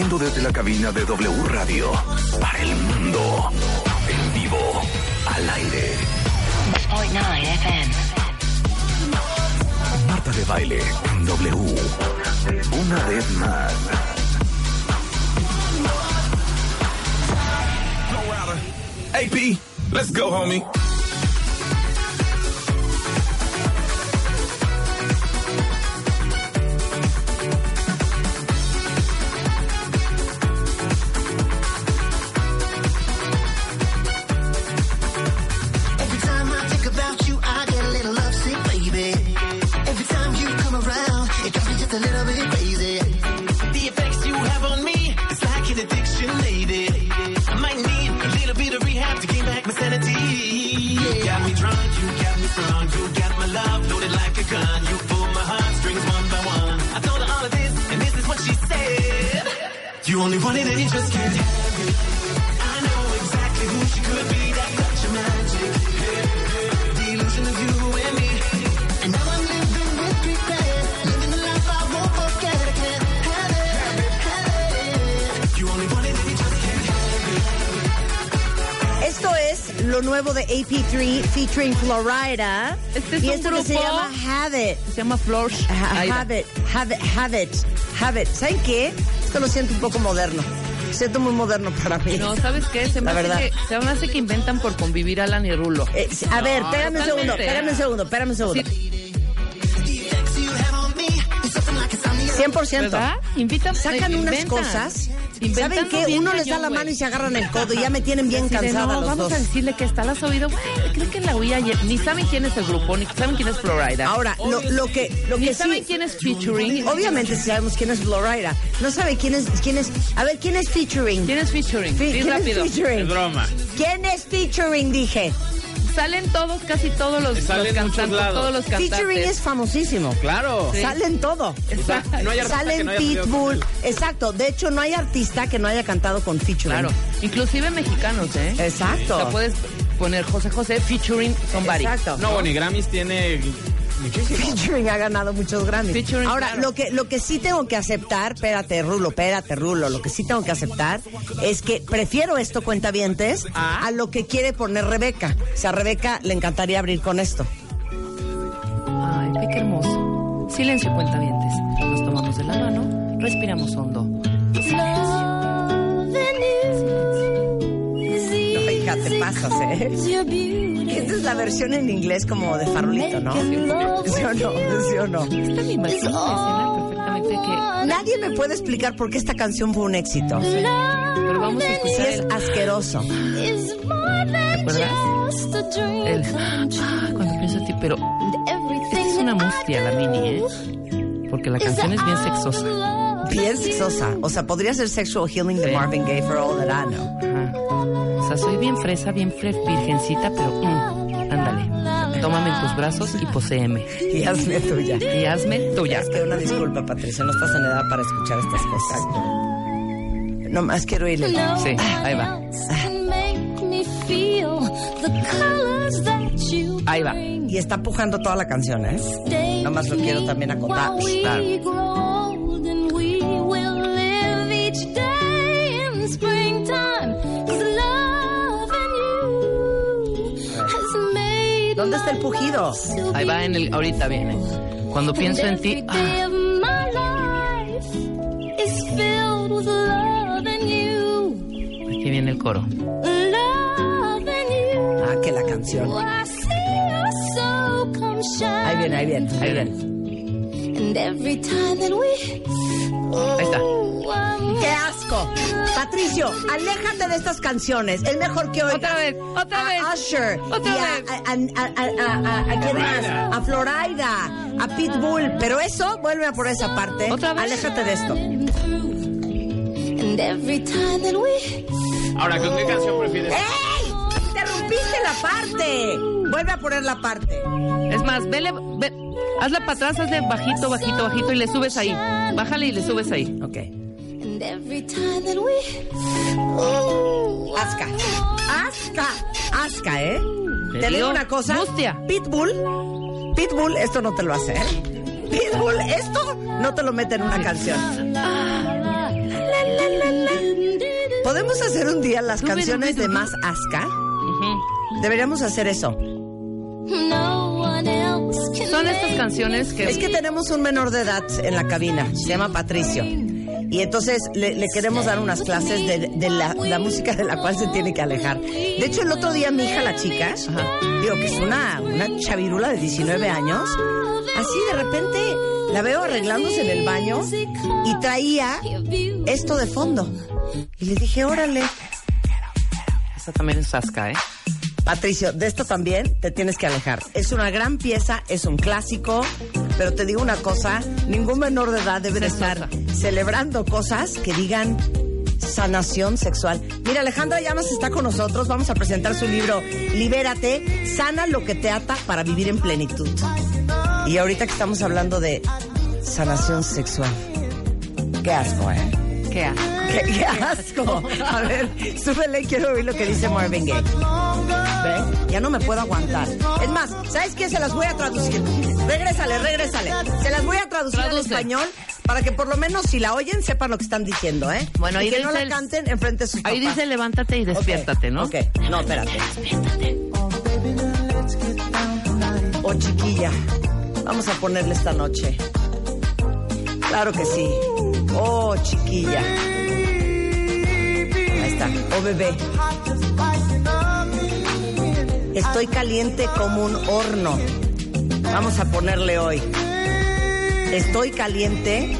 transmitiendo desde la cabina de W Radio para el mundo. En vivo, al aire. Marta de baile en W. Una vez más. AP, let's go, homie. And you just can't have it. I know exactly who she could be. That touch of magic. The illusion of you and me. And now I'm living with regret. Living the life I won't forget. I can't have it. Have it. You only want it and you just can't have it. Esto es lo nuevo de AP3 featuring Florida. Este es y esto que se llama Have It. Se llama. Ha- Aida. Have it, have it, have it, have it. ¿Saben qué? Esto lo siento un poco moderno. Siento muy moderno para mí. No, ¿sabes qué? Se me, La hace que, se me hace que inventan por convivir Alan y Rulo. Eh, a ver, espérame un segundo, espérame un segundo, espérame un segundo. Sí, The effects you have on me is something like insomnia. 100%. ¿Verdad? Invitan, Sacan eh, unas cosas. ¿Saben qué? Uno les da la mano y se agarran el codo y ya me tienen bien cansada no, los vamos dos. a decirle que está, ¿la has oído? Güey, creo que la oí ayer. Ni saben quién es el grupo, ni saben quién es Florida. Ahora, lo, lo que, lo ni que saben sí, quién es featuring. obviamente sabemos quién es Florida. No sabe quién es, quién es, a ver, ¿quién es featuring? ¿Quién es featuring? Sí, ¿Quién rápido. es featuring? broma. ¿Quién es featuring? Dije. Salen todos, casi todos los, Salen los cantantes, lados. todos los cantantes. Featuring es famosísimo. Claro. Sí. Salen todo. Exacto. No hay artista que Salen no Pitbull. Exacto. De hecho, no hay artista que no haya cantado con featuring. Claro. Inclusive mexicanos, ¿eh? Exacto. O sea, puedes poner José José featuring somebody. Exacto. No, bueno, y Grammys tiene muchísimo. Featuring ha ganado muchos Grammys. Featuring, Ahora, claro. lo que lo que sí tengo que aceptar, espérate, Rulo, espérate, Rulo, lo que sí tengo que aceptar es que prefiero esto, cuentavientes, Ah. a lo que quiere poner Rebeca. O sea, a Rebeca le encantaría abrir con esto. Ay, qué hermoso. Silencio, cuentavientes. Nos tomamos de la mano, respiramos hondo. No, hija, te pasas, ¿eh? Es la versión en inglés como de farolito, ¿no? ¿Sí o no? ¿Sí o no? Esta me imagino una escena perfectamente que... Nadie me puede explicar por qué esta canción fue un éxito. Pero vamos a Sí escuchar es el... asqueroso. ¿Te acuerdas? El... Ah, cuando pienso en ti, pero... Esta es una mustia, la mini, ¿eh? Porque la canción es bien sexosa. Bien sexosa. O sea, podría ser Sexual Healing de Sí. Marvin Gaye for all that I know. Ajá. O sea, soy bien fresa, bien virgencita, pero... mm. Tómame en tus brazos y poséeme. Y hazme tuya. Y hazme tuya. Es que una disculpa, Patricia, no estás en edad para escuchar estas cosas. No más quiero irle. Sí, ahí va. Ahí va. Y está pujando toda la canción, ¿eh? Nomás lo quiero también acotar. Claro. ¿Dónde está el pujido? Ahí va en el... Ahorita viene. Cuando pienso en ti... ah, aquí viene el coro. Ah, que la canción. Ahí viene, ahí viene, ahí viene. Ahí está. Patricio, aléjate de estas canciones. Es mejor que oigas Otra vez, otra a vez. Usher Otra y a, vez. a, a, a, a- a- ¿a quién más? A Florida, a Pitbull. Pero eso, vuelve a por esa parte. ¿Otra vez? Aléjate de esto. Ahora, ¿con qué canción prefieres? ¡Ey! ¡Interrumpiste la parte! Vuelve a poner la parte. Es más, vele, ve, hazla para atrás, hazle bajito, bajito, bajito y le subes ahí. Bájale y le subes ahí. Ok. Asca. Asca. Asca, ¿eh? Te Te digo una cosa. mustia. Pitbull. Pitbull, esto no te lo hace, ¿eh? Pitbull, esto no te lo mete en una canción. ¿Podemos hacer un día las canciones de más Aska? Ujú. Deberíamos hacer eso. Son estas canciones que... Es que tenemos un menor de edad en la cabina, se llama Patricio. Y entonces le, le queremos dar unas clases de, de la, la música de la cual se tiene que alejar. De hecho, el otro día mi hija, la chica, digo que es una, una chavirula de 19 años, así de repente la veo arreglándose en el baño y traía esto de fondo. Y le dije, órale, Esta también es Saska, ¿eh? Patricio, de esto también te tienes que alejar. Es una gran pieza, es un clásico, pero te digo una cosa, ningún menor de edad debe de estar celebrando cosas que digan sanación sexual. Mira, Alejandra Llamas está con nosotros, vamos a presentar su libro Libérate, sana lo que te ata para vivir en plenitud. Y ahorita que estamos hablando de sanación sexual. Qué asco, ¿eh? ¿Qué? ¡Qué, qué asco! A ver, súbele, quiero oír lo que dice Marvin Gaye. ¿Ve? Ya no me puedo aguantar. Es más, ¿sabes qué? Se las voy a traducir. Regrésale, regrésale. Se las voy a traducir al español para que por lo menos si la oyen sepan lo que están diciendo, ¿eh? Bueno, y ahí que no la el- canten enfrente de sus Ahí papás. dice levántate y despiértate, ¿no? Ok, no, espérate. Oh, chiquilla, vamos a ponerle esta noche. Claro que sí. Oh, chiquilla. Ahí está. Oh, bebé. Estoy caliente como un horno. Vamos a ponerle hoy. Estoy caliente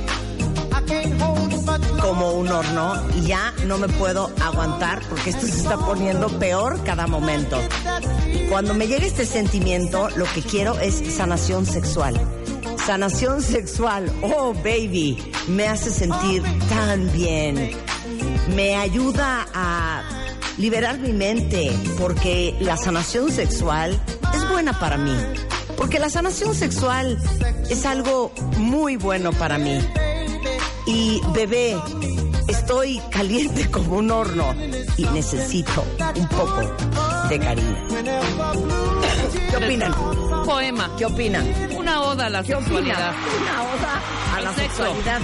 como un horno y ya no me puedo aguantar porque esto se está poniendo peor cada momento. Cuando me llega este sentimiento, lo que quiero es sanación sexual. Sanación sexual, oh baby, me hace sentir tan bien. Me ayuda a liberar mi mente porque la sanación sexual es buena para mí. Porque la sanación sexual es algo muy bueno para mí. Y bebé, estoy caliente como un horno y necesito un poco de cariño. ¿Qué opinan? Poema. ¿Qué opinan? Una oda a la ¿Qué opinan? sexualidad. Una oda a la sexo. sexualidad.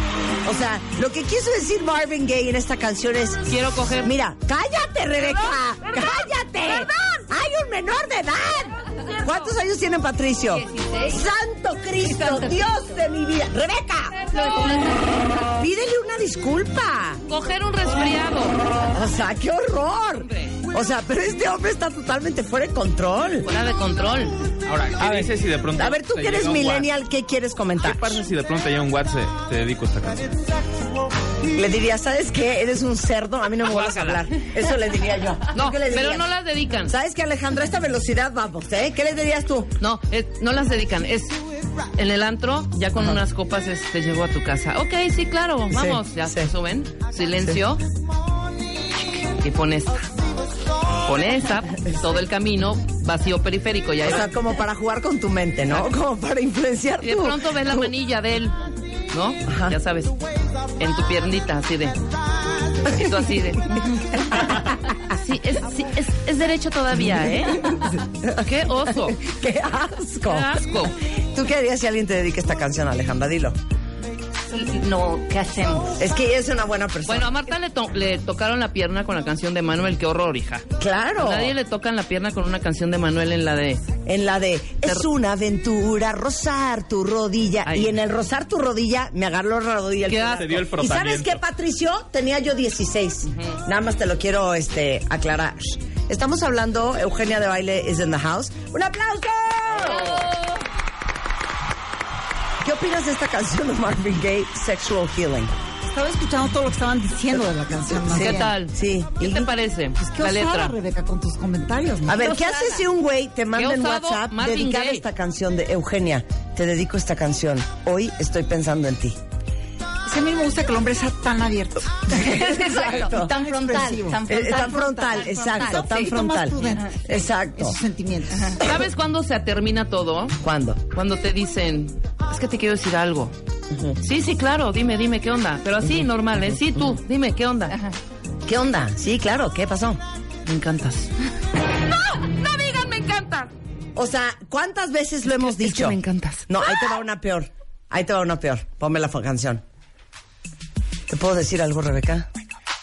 O sea, lo que quiso decir Marvin Gaye en esta canción es... Quiero coger. Mira, cállate, Rebeca. cállate. Hay un menor de edad. ¿Cuántos años tiene Patricio? Santo Cristo, Dios de mi vida. Rebeca, pídele una disculpa. Coger un resfriado. O sea, qué horror. O sea, pero este hombre está totalmente fuera de control. Fuera de control. Ahora, ¿qué dices si de pronto. A ver, tú que eres millennial, ¿qué quieres comentar? ¿Qué pasa si de pronto llega un WhatsApp te dedico esta canción? Le diría, ¿sabes qué? Eres un cerdo, a mí no me vuelvas a hablar. Eso le diría yo. No, ¿Qué le pero no las dedican. ¿Sabes qué, Alejandra? A esta velocidad vamos, ¿eh? ¿Qué le dirías tú? No, eh, no las dedican. Es en el antro, ya con unas copas es- te llegó a tu casa. Ok, sí, claro, vamos. ya sí. se suben. Silencio. Y pon Pon esta, todo el camino, vacío periférico. Ya O sea, como para jugar con tu mente, ¿no? Como para influenciar y de pronto ves la manilla de él, ¿no? Ajá. Ya sabes, en tu piernita, así de. Y tú así de. Así, es, sí, es, es derecho todavía, ¿eh? ¡Qué oso! ¡Qué asco! ¡Qué asco! ¿Tú qué harías si alguien te dedica esta canción, Alejandra? Dilo. No, ¿qué hacemos? Es que ella es una buena persona. Bueno, a Marta le, to- le tocaron la pierna con la canción de Manuel, qué horror, hija. claro. A nadie le tocan la pierna con una canción de Manuel en la de. En la de es una aventura rozar tu rodilla y en el rozar tu rodilla me agarró la rodilla. el dio el ¿Y sabes qué, Patricio? Tenía yo 16. Nada más te lo quiero este, aclarar. Estamos hablando, Eugenia de Baile is in the house. ¡Un aplauso! ¿Qué opinas de esta canción de Marvin Gaye, Sexual Healing? Estaba escuchando todo lo que estaban diciendo de la canción. más ¿Qué bien. tal? Sí. ¿Qué Y- te parece? Pues qué la osada, letra. Rebeca, con tus comentarios. ¿no? A ver, Qué ¿qué haces si un güey te manda en WhatsApp dedicar esta canción de Eugenia? Te dedico esta canción. Hoy estoy pensando en ti. Sí, a mí me gusta que el hombre sea tan abierto. Exacto. Y tan frontal, tan Eh, frontal. tan frontal, exacto, tan más frontal. Exacto. Sentimientos. ¿Sabes cuándo se termina todo? ¿Cuándo? Cuando te dicen, es que te quiero decir algo. Sí, sí, claro, dime, dime, ¿qué onda? Pero así, normal, ¿eh? Sí, tú, dime, ¿qué onda? ¿Qué onda? Sí, claro, ¿qué pasó? Me encantas. ¡No! ¡No digan me encantas! O sea, ¿cuántas veces lo hemos es que dicho? me encantas. No, ahí te va una peor. Ahí te va una peor. Ponme la canción. ¿Te puedo decir algo, Rebeca?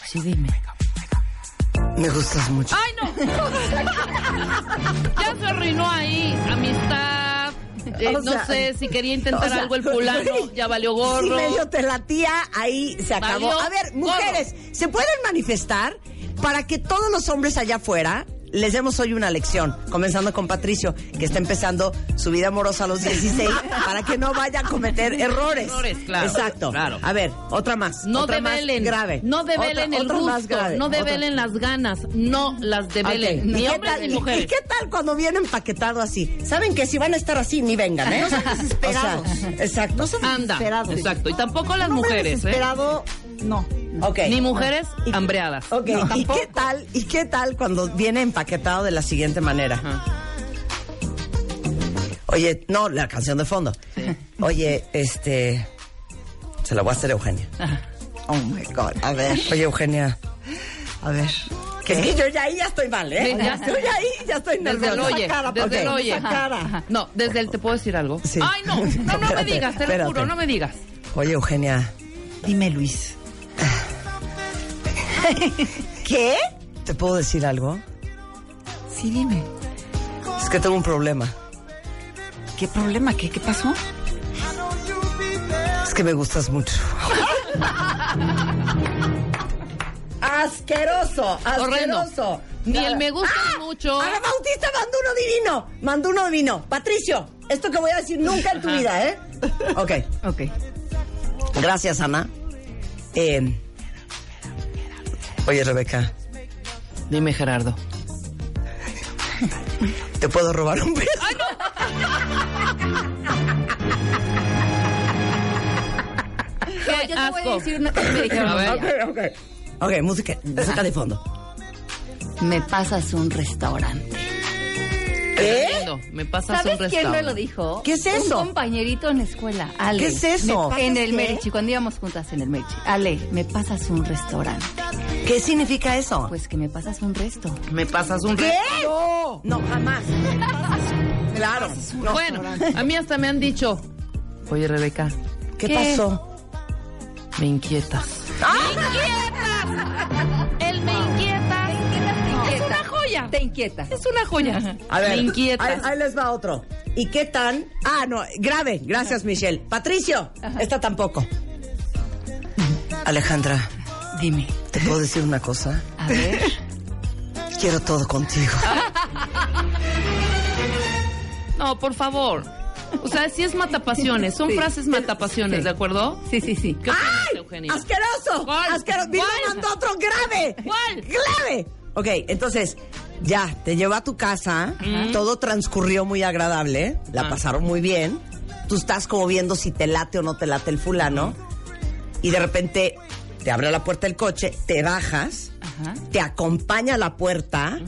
Sí, dime. Me gustas mucho. ¡Ay, no! ya se arruinó ahí. Amistad. Eh, no sea, sé si quería intentar o sea, algo el fulano. Ya valió Si gorro. medio te latía, ahí se acabó. Valió A ver, mujeres, ¿se pueden manifestar para que todos los hombres allá afuera les demos hoy una lección? Comenzando con Patricio, que está empezando su vida amorosa a los 16, para que no vaya a cometer errores. Errores, claro, Exacto. claro. A ver, otra más. No otra más develen. grave. No develen Otra- el otra más gusto. grave. No Otra- develen las ganas. No las develen. Ni ¿Y qué hombres tal- ni mujeres. ¿Y qué tal cuando viene empaquetado así? Saben que si van a estar así, ni vengan, ¿eh? No sean desesperados. O sea, exacto. No Anda. desesperados. Exacto. Y tampoco las hombre mujeres, ¿eh? desesperado, no. Ok. Ni mujeres Y- hambreadas. Ok, No, ¿y tampoco. qué tal? ¿Y qué tal cuando viene empaquetado de la siguiente manera? Oye, no, la canción de fondo. Oye, este se la voy a hacer a Eugenia. Oh my God. A ver, Oye, Eugenia, a ver. que es que yo ya ahí ya estoy mal, ¿eh? Sí, ya. Estoy ahí, ya estoy Desde el nerviosa. oye, cara, desde el oye. Cara. No, desde el te puedo decir algo. Sí. Ay, no, no, no me Espérate, digas, te lo juro, no me digas. Oye, Eugenia, Dime, Luis. ¿qué? ¿Te puedo decir algo? Sí, dime. Es que tengo un problema. ¿Qué problema? ¿Qué, qué pasó? Es que me gustas mucho. asqueroso, Horrendo. asqueroso. Ni el me gustas ¡Ah! mucho. Ana Bautista mandó uno divino. Mandó uno divino. Patricio, esto que voy a decir nunca en tu vida, ¿eh? Ok. Ok. Gracias, Ana. Eh, oye, Rebeca, Dime, Gerardo. ¿te puedo robar un beso? Qué yo te voy a decir una cosa que me dijeron A ver. un día. ok. Ok, música, música de fondo. Me pasas un restaurante. ¿Qué? Lindo, Me pasas ¿Sabes un quién restaurante. me lo dijo? ¿Qué es eso? Un compañerito en la escuela, Ale. ¿Qué es eso? Me- en el ¿Qué? Merchi, cuando íbamos juntas en el Merchi. Ale, me pasas un restaurante. ¿Qué significa eso? Pues que me pasas un resto. Me pasas un ¿Qué? resto- No, jamás. Claro. no. Bueno, a mí hasta me han dicho, oye, Rebeca, ¿Qué, ¿Qué? pasó? me inquietas. ¡Me inquietas! Joya. Te inquieta. Es una joya. A ver, me inquietas. Ahí, ahí les va otro. ¿Y qué tan? Ah, no, grave. Gracias, Michelle. Patricio, esta tampoco. Alejandra, Dime. ¿te puedo decir una cosa? A ver. Quiero todo contigo. No, por favor. O sea, si es matapasiones, son Sí. frases matapasiones, Sí. ¿de acuerdo? Sí, sí, sí. ¿Qué opinas, ¡Ay! Eugenia? ¡Asqueroso! ¿Cuál? ¡Asqueroso! ¿Cuál? mandó otro grave. ¿Cuál? ¡Grave! Ok, entonces, ya, te llevó a tu casa, todo transcurrió muy agradable, la Ajá. pasaron muy bien, tú estás como viendo si te late o no te late el fulano, y de repente te abre la puerta del coche, te bajas, Ajá. te acompaña a la puerta,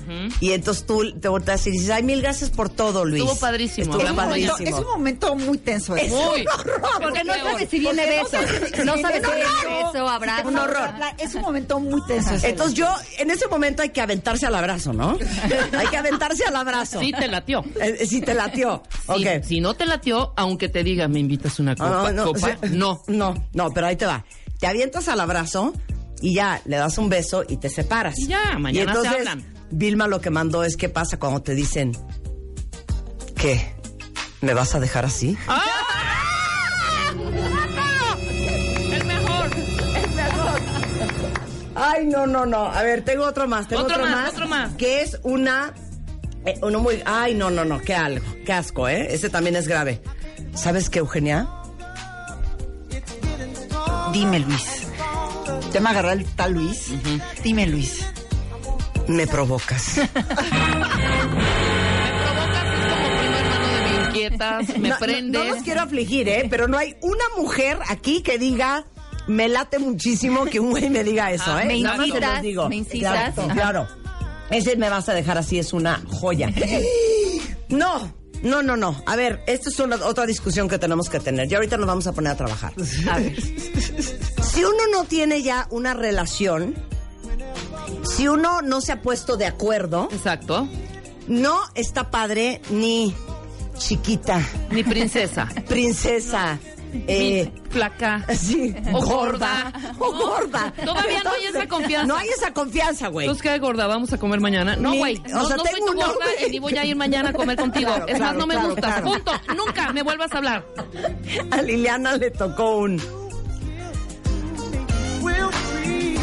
y entonces tú te volteas y dices, ay, mil gracias por todo, Luis. Estuvo padrísimo, Estuvo Es un momento- padrísimo. es un momento muy tenso. Es eso. Muy. un horror. Porque no sabes si viene no beso. No sabes si viene beso. abrazo. Un horror. Es un momento muy tenso. Entonces yo, en ese momento hay que aventarse al abrazo, ¿no? hay que aventarse al abrazo. Sí te latió. Eh, Si te latió. Si, ok. si no te latió, aunque te diga, me invitas una copa, Ah, no, copa, no. No, no, pero ahí te va. Te avientas al abrazo y ya le das un beso y te separas. Y ya, mañana Y entonces, se hablan. Vilma lo que mandó es qué pasa cuando te dicen ¿Qué? ¿Me vas a dejar así? ¡Ah! El mejor. Ay, no, no, no. A ver, tengo otro más, tengo Otro otro, más, más, otro más. Que es una eh, uno muy Ay, no, no, no, qué algo, qué asco, ¿eh? Ese también es grave. ¿Sabes qué, Eugenia? Dime, Luis. Ya me agarró el tal Luis. Dime, Luis. Me provocas. Me provocas, es como primo hermano de me inquietas, me No, no- prendes. No, los quiero afligir, ¿eh? Pero no hay una mujer aquí que diga, me late muchísimo que un güey me diga eso, Ah, ¿eh? me Nada más incitas, digo. me incitas. Ajá. claro. Ese me vas a dejar así, es una joya. No, no, no, no. A ver, esto es una, otra discusión que tenemos que tener. Y ahorita nos vamos a poner a trabajar. A ver. Si uno no tiene ya una relación, si uno no se ha puesto de acuerdo, Exacto. no está padre ni chiquita, Mi princesa. princesa, eh, Flaca. sí, O gorda, gorda. o gorda. Todavía no hay esa confianza. No hay esa confianza, güey. Entonces, ¿qué gorda? ¿Vamos a comer mañana? No, güey. o No, sea, no soy tu gorda nombre. y ni voy a ir mañana a comer contigo. Claro, es claro, más, no me claro, gustas. claro. Punto. Nunca me vuelvas a hablar. A Liliana le tocó un.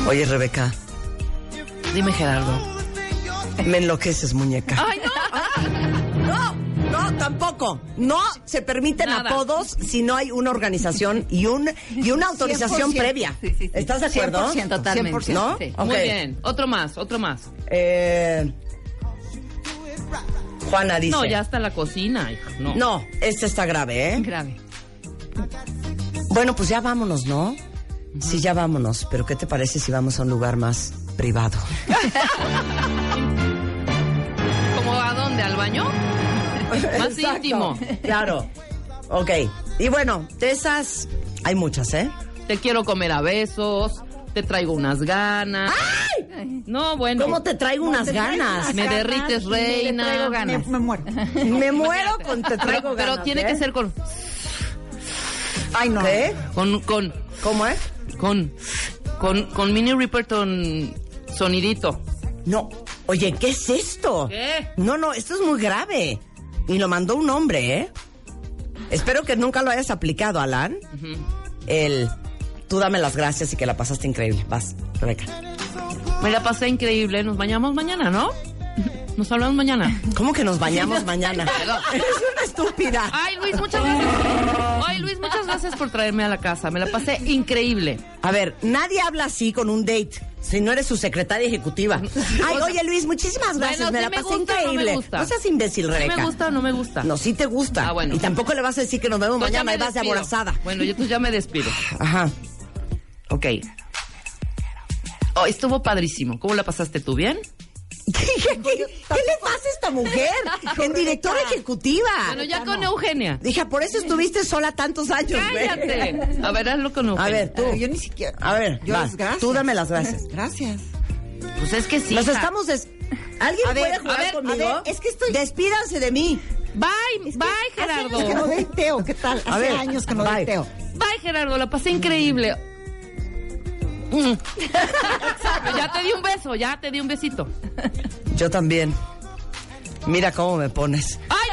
Oye, Rebeca, Dime, Gerardo. me enloqueces, muñeca. ¡Ay, no! No, no, tampoco. No se permiten Nada. apodos si no hay una organización y un y una autorización 100%. previa. Sí, sí, sí. ¿Estás de acuerdo? 100%, Totalmente. 100%. ¿No? Sí. Ok. Muy bien. Otro más, otro más. Eh, Juana dice. No, ya está la cocina, hijo. No. No, este está grave, ¿eh? Grave. Bueno, pues ya vámonos, ¿no? Sí, ya vámonos. Pero ¿qué te parece si vamos a un lugar más privado? ¿Cómo a dónde? ¿Al baño? Más Exacto. íntimo. Claro. Ok. Y bueno, de esas hay muchas, ¿eh? Te quiero comer a besos. Te traigo unas ganas. No, bueno. ¿Cómo te traigo unas ganas? Me derrites, reina. Traigo ganas. Me, me muero. Me muero con te traigo Pero, ganas. pero tiene ¿eh? que ser con, Ay, no. ¿Qué? con, con, ¿Cómo es? con, con, con Minnie Riperton sonidito. No. Oye, ¿qué es esto? ¿Qué? No, no, esto es muy grave. Y lo mandó un hombre, ¿eh? Espero que nunca lo hayas aplicado, Alan. El tú dame las gracias y que la pasaste increíble. Vas, Rebeca. Me la pasé increíble. Nos bañamos mañana, ¿no? Nos hablamos mañana. ¿Cómo que nos bañamos mañana? Eres una estúpida. Ay, Luis, muchas gracias. Ay, Luis, muchas gracias por traerme a la casa. Me la pasé increíble. A ver, nadie habla así con un date si no eres su secretaria ejecutiva. Ay, oye Luis, muchísimas gracias, Bueno, me sí la me pasé gusta o no me increíble. gusta. seas imbécil, ¿Sí Rebeca. me gusta o no me gusta? No, sí te gusta. Ah, bueno. Y tampoco le vas a decir que nos vemos mañana y vas de aborazada. Bueno, yo entonces ya me despido. Ajá. Ok. Oh, estuvo padrísimo. ¿Cómo la pasaste tú? ¿Bien? ¿Qué, qué- qué le pasa a esta mujer? En directora ejecutiva. Bueno, ya con Eugenia. Dije, por eso estuviste sola tantos años, güey. Cállate. A ver, hazlo con A Eugenia. ver, tú. Yo ni siquiera. A ver, yo vas. las gracias. Tú dame las gracias. Gracias. Pues es que sí. Nos hija. estamos des... ¿Alguien A ver, puede a jugar ver, a conmigo? ver, es que estoy- Despídanse de mí. Bye, bye, Hace Gerardo. años que no doy teo. ¿Qué tal? Hace A ver, años que no bye. doy teo. Bye, Gerardo. La pasé increíble. Ya te di un beso, ya te di un besito. Yo también. Mira cómo me pones. ¡Ay,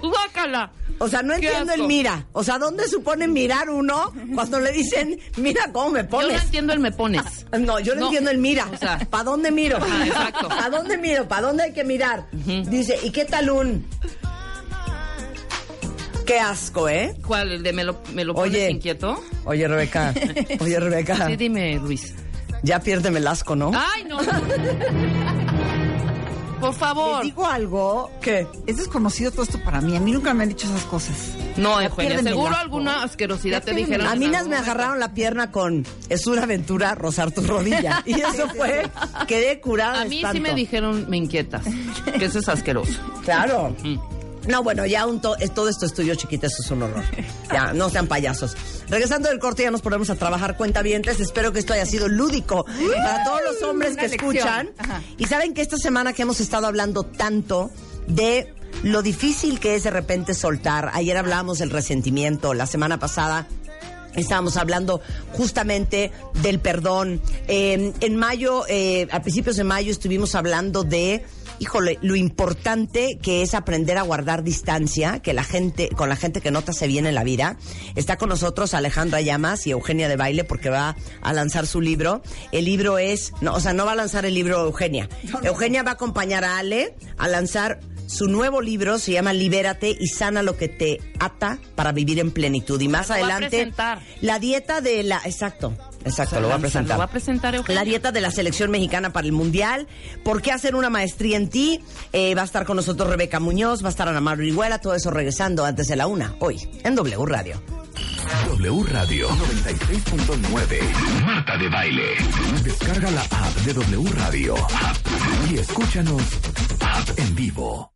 no! ¡Guácala! O sea, no entiendo el mira. O sea, ¿dónde supone mirar uno cuando le dicen, mira cómo me Yo no pones? entiendo el me pones. No, yo no, No. entiendo el mira. O sea. ¿para dónde miro? Exacto. ¿Para dónde miro? ¿Para dónde hay que mirar? Dice, ¿y qué tal un? Qué asco, ¿eh? ¿Cuál? ¿El de me lo, me lo pones Oye. inquieto? Oye, Rebeca. Oye, Rebeca. Sí, dime, Luis. Ya piérdeme el asco, ¿no? ¡Ay, no! Por favor. Les digo algo. ¿Qué? Es desconocido todo esto para mí. A mí nunca me han dicho esas cosas. No, Eugenia, seguro alguna asquerosidad te dijeron. A mí nas me agarraron la pierna con es una aventura rozar tu rodilla. Y eso fue, quedé curada. A mí sí me dijeron, me inquietas. Que eso es asqueroso. Claro. Mm. No, bueno, ya un to- es- todo esto es tuyo, chiquita, eso es un horror. Ya, no sean payasos. Regresando del corte, ya nos ponemos a trabajar cuentavientes. Espero que esto haya sido lúdico para todos los hombres Una que lección. escuchan. Ajá. Y saben que esta semana que hemos estado hablando tanto de lo difícil que es de repente soltar. Ayer hablábamos del resentimiento, la semana pasada Estábamos hablando justamente del perdón. Eh, en mayo, eh, a principios de mayo, estuvimos hablando de, híjole, lo importante que es aprender a guardar distancia, que la gente, con la gente que no te hace bien en la vida. Está con nosotros Alejandra Llamas y Eugenia de Baile porque va a lanzar su libro. El libro es, no, o sea, no va a lanzar el libro Eugenia. Eugenia va a acompañar a Ale a lanzar su nuevo libro se llama Libérate y sana lo que te ata para vivir en plenitud. Y más adelante, la dieta de la. Exacto, exacto, lo va a presentar. Lo va a presentar Eugenia. La dieta de la selección mexicana para el mundial. ¿Por qué hacer una maestría en ti? Eh, va a estar con nosotros Rebeca Muñoz, va a estar Ana Mar Orihuela, todo eso regresando antes de la una, hoy, en W Radio. W Radio 96.9. Marta de Baile. Descarga la app de W Radio. Y escúchanos app en vivo.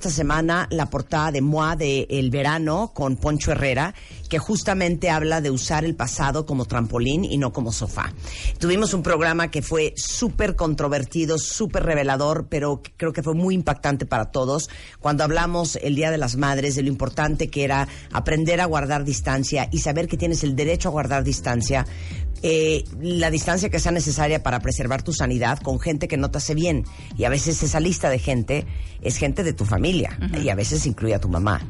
esta semana la portada de MOA de El Verano con Poncho Herrera, que justamente habla de usar el pasado como trampolín y no como sofá. Tuvimos un programa que fue súper controvertido, súper revelador, pero creo que fue muy impactante para todos cuando hablamos el Día de las Madres de lo importante que era aprender a guardar distancia y saber que tienes el derecho a guardar distancia eh, la distancia que sea necesaria para preservar tu sanidad con gente que no te hace bien. Y a veces esa lista de gente es gente de tu familia y a veces incluye a tu mamá.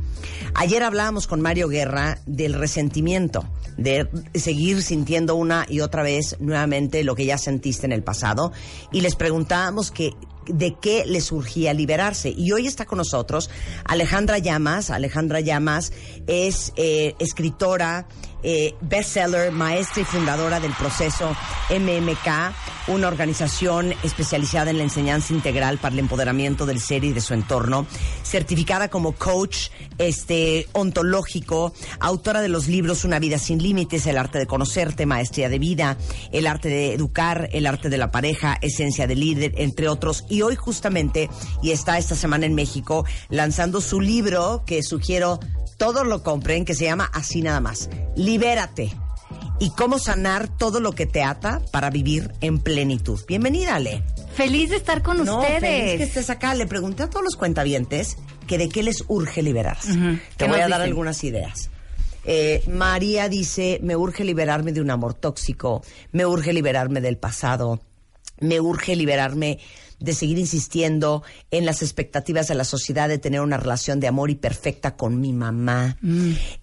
Ayer hablábamos con Mario Guerra del resentimiento, de seguir sintiendo una y otra vez nuevamente lo que ya sentiste en el pasado y les preguntábamos que de qué le surgía liberarse. Y hoy está con nosotros Alejandra Llamas. Alejandra Llamas es eh, escritora, eh, bestseller, maestra y fundadora del proceso MMK, una organización especializada en la enseñanza integral para el empoderamiento del ser y de su entorno, certificada como coach este, ontológico, autora de los libros Una vida sin límites, El arte de conocerte, Maestría de vida, El arte de educar, El arte de la pareja, Esencia de líder, entre otros. Y hoy justamente, y está esta semana en México, lanzando su libro que sugiero todos lo compren, que se llama Así nada más. Libérate. Y cómo sanar todo lo que te ata para vivir en plenitud. Bienvenida, Ale. Feliz de estar con No, ustedes. feliz que estés acá. Le pregunté a todos los cuentavientes que de qué les urge liberarse. Te ¿Qué voy a dar dicen? algunas ideas. Eh, María dice, me urge liberarme de un amor tóxico, me urge liberarme del pasado, me urge liberarme de seguir insistiendo en las expectativas de la sociedad de tener una relación de amor y perfecta con mi mamá.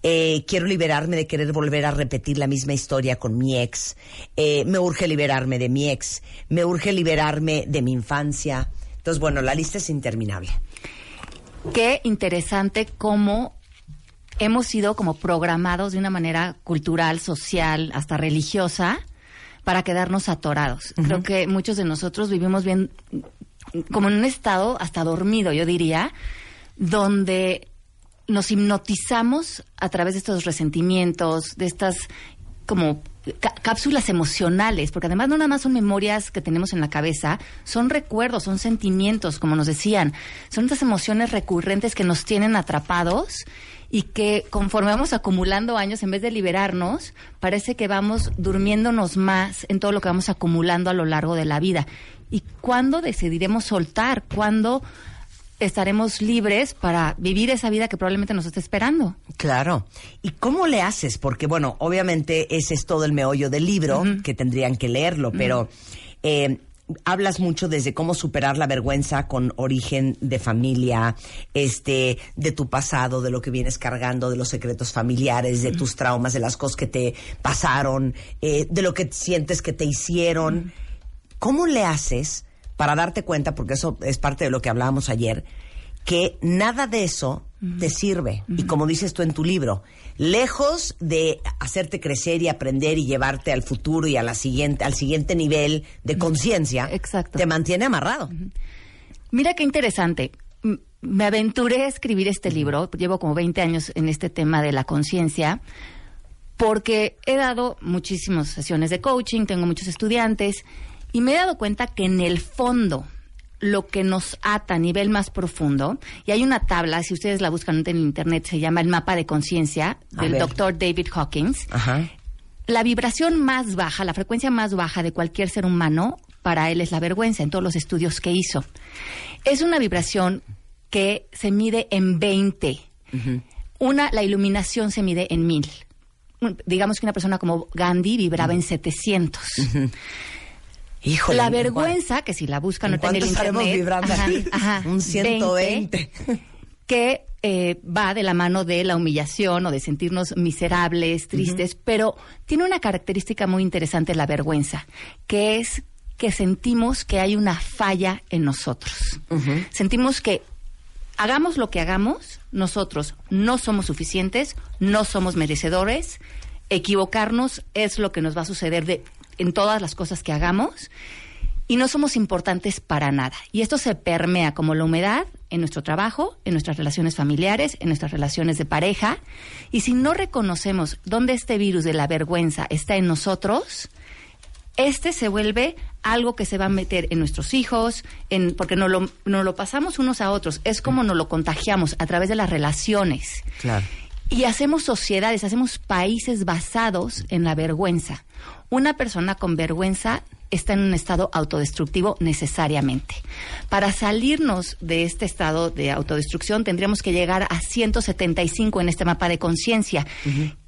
Eh, quiero liberarme de querer volver a repetir la misma historia con mi ex. Eh, me urge liberarme de mi ex. Me urge liberarme de mi infancia. Entonces, bueno, la lista es interminable. Qué interesante cómo hemos sido como programados de una manera cultural, social, hasta religiosa, para quedarnos atorados. Creo que muchos de nosotros vivimos bien, como en un estado hasta dormido, yo diría, donde nos hipnotizamos a través de estos resentimientos, de estas como cá- cápsulas emocionales, porque además no nada más son memorias que tenemos en la cabeza, son recuerdos, son sentimientos, como nos decían, son estas emociones recurrentes que nos tienen atrapados y que conforme vamos acumulando años, en vez de liberarnos, parece que vamos durmiéndonos más en todo lo que vamos acumulando a lo largo de la vida. ¿Y cuándo decidiremos soltar? ¿Cuándo estaremos libres para vivir esa vida que probablemente nos esté esperando? Claro. ¿Y cómo le haces? Porque, bueno, obviamente ese es todo el meollo del libro, que tendrían que leerlo, pero eh, hablas mucho desde cómo superar la vergüenza con origen de familia, este, de tu pasado, de lo que vienes cargando, de los secretos familiares, de tus traumas, de las cosas que te pasaron, eh, de lo que sientes que te hicieron. ¿Cómo le haces para darte cuenta, porque eso es parte de lo que hablábamos ayer, que nada de eso te sirve? Y como dices tú en tu libro, lejos de hacerte crecer y aprender y llevarte al futuro y a la siguiente, al siguiente nivel de conciencia, te mantiene amarrado. Mira qué interesante. Me aventuré a escribir este libro, llevo como 20 años en este tema de la conciencia, porque he dado muchísimas sesiones de coaching, tengo muchos estudiantes, y me he dado cuenta que en el fondo lo que nos ata a nivel más profundo, y hay una tabla, si ustedes la buscan en internet, se llama el mapa de conciencia del doctor David Hawkins. Ajá. La vibración más baja, la frecuencia más baja de cualquier ser humano, para él es la vergüenza, en todos los estudios que hizo. Es una vibración que se mide en 20. Una, la iluminación se mide en 1000. Un- Digamos que una persona como Gandhi vibraba en 700. Híjole. la ¿en vergüenza, que si la buscan ¿En en el cuánto estaremos internet, vibrando ajá, ajá, Un 120. que eh, va de la mano de la humillación o de sentirnos miserables, tristes, pero tiene una característica muy interesante la vergüenza, que es que sentimos que hay una falla en nosotros. Sentimos que hagamos lo que hagamos, nosotros no somos suficientes, no somos merecedores. Equivocarnos es lo que nos va a suceder de, en todas las cosas que hagamos y no somos importantes para nada. Y esto se permea como la humedad en nuestro trabajo, en nuestras relaciones familiares, en nuestras relaciones de pareja. Y si no reconocemos dónde este virus de la vergüenza está en nosotros, este se vuelve algo que se va a meter en nuestros hijos, en, porque no lo, no lo pasamos unos a otros. Es como nos lo contagiamos a través de las relaciones. Claro. Y hacemos sociedades, hacemos países basados en la vergüenza. Una persona con vergüenza está en un estado autodestructivo necesariamente. Para salirnos de este estado de autodestrucción tendríamos que llegar a 175 en este mapa de conciencia,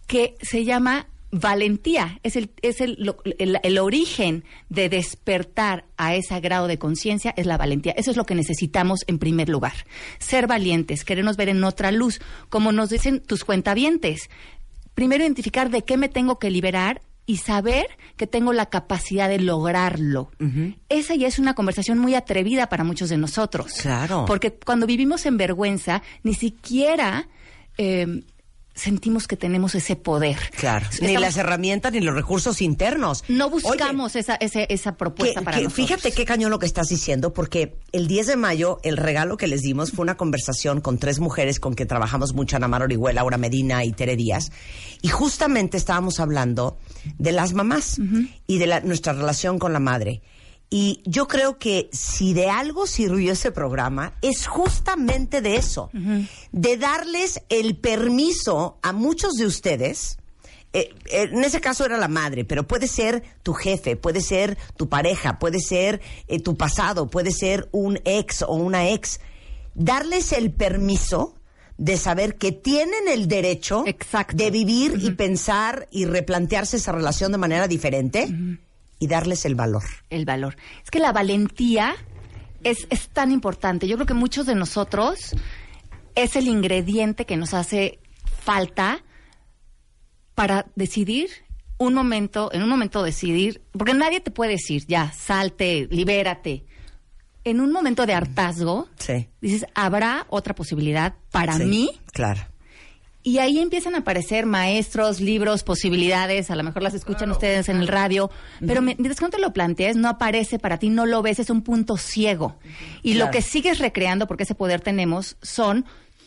que se llama valentía. Es, el, es el, lo- el- el origen de despertar a ese grado de conciencia, es la valentía. Eso es lo que necesitamos en primer lugar. Ser valientes, querernos ver en otra luz, como nos dicen tus cuentavientes. Primero identificar de qué me tengo que liberar y saber que tengo la capacidad de lograrlo. Esa ya es una conversación muy atrevida para muchos de nosotros. Claro. Porque cuando vivimos en vergüenza, ni siquiera eh, sentimos que tenemos ese poder. Claro. Ni las herramientas ni los recursos internos. no Oye, buscamos esa, ese- esa propuesta que- para que nosotros. fíjate qué cañón lo que estás diciendo, porque el 10 de mayo el regalo que les dimos fue una conversación con tres mujeres con que trabajamos mucho, Ana Mar Orihuela, Laura Medina y Tere Díaz, y justamente estábamos hablando de las mamás y de la- nuestra relación con la madre. Y yo creo que si de algo sirvió ese programa, es justamente de eso, de darles el permiso a muchos de ustedes, eh, eh, en ese caso era la madre, pero puede ser tu jefe, puede ser tu pareja, puede ser eh, tu pasado, puede ser un ex o una ex. Darles el permiso de saber que tienen el derecho Exacto. de vivir y pensar y replantearse esa relación de manera diferente y darles el valor. el valor. Es que la valentía es, es tan importante. Yo creo que muchos de nosotros es el ingrediente que nos hace falta para decidir un momento, en un momento decidir, porque nadie te puede decir, ya, salte, libérate. En un momento de hartazgo, Sí. dices, ¿habrá otra posibilidad para Sí, mí? Claro. Y ahí empiezan a aparecer maestros, libros, posibilidades, a lo mejor las escuchan ustedes en el radio, pero mientras que no te lo plantees, no aparece para ti, no lo ves, es un punto ciego. Y Claro. lo que sigues recreando, porque ese poder tenemos, son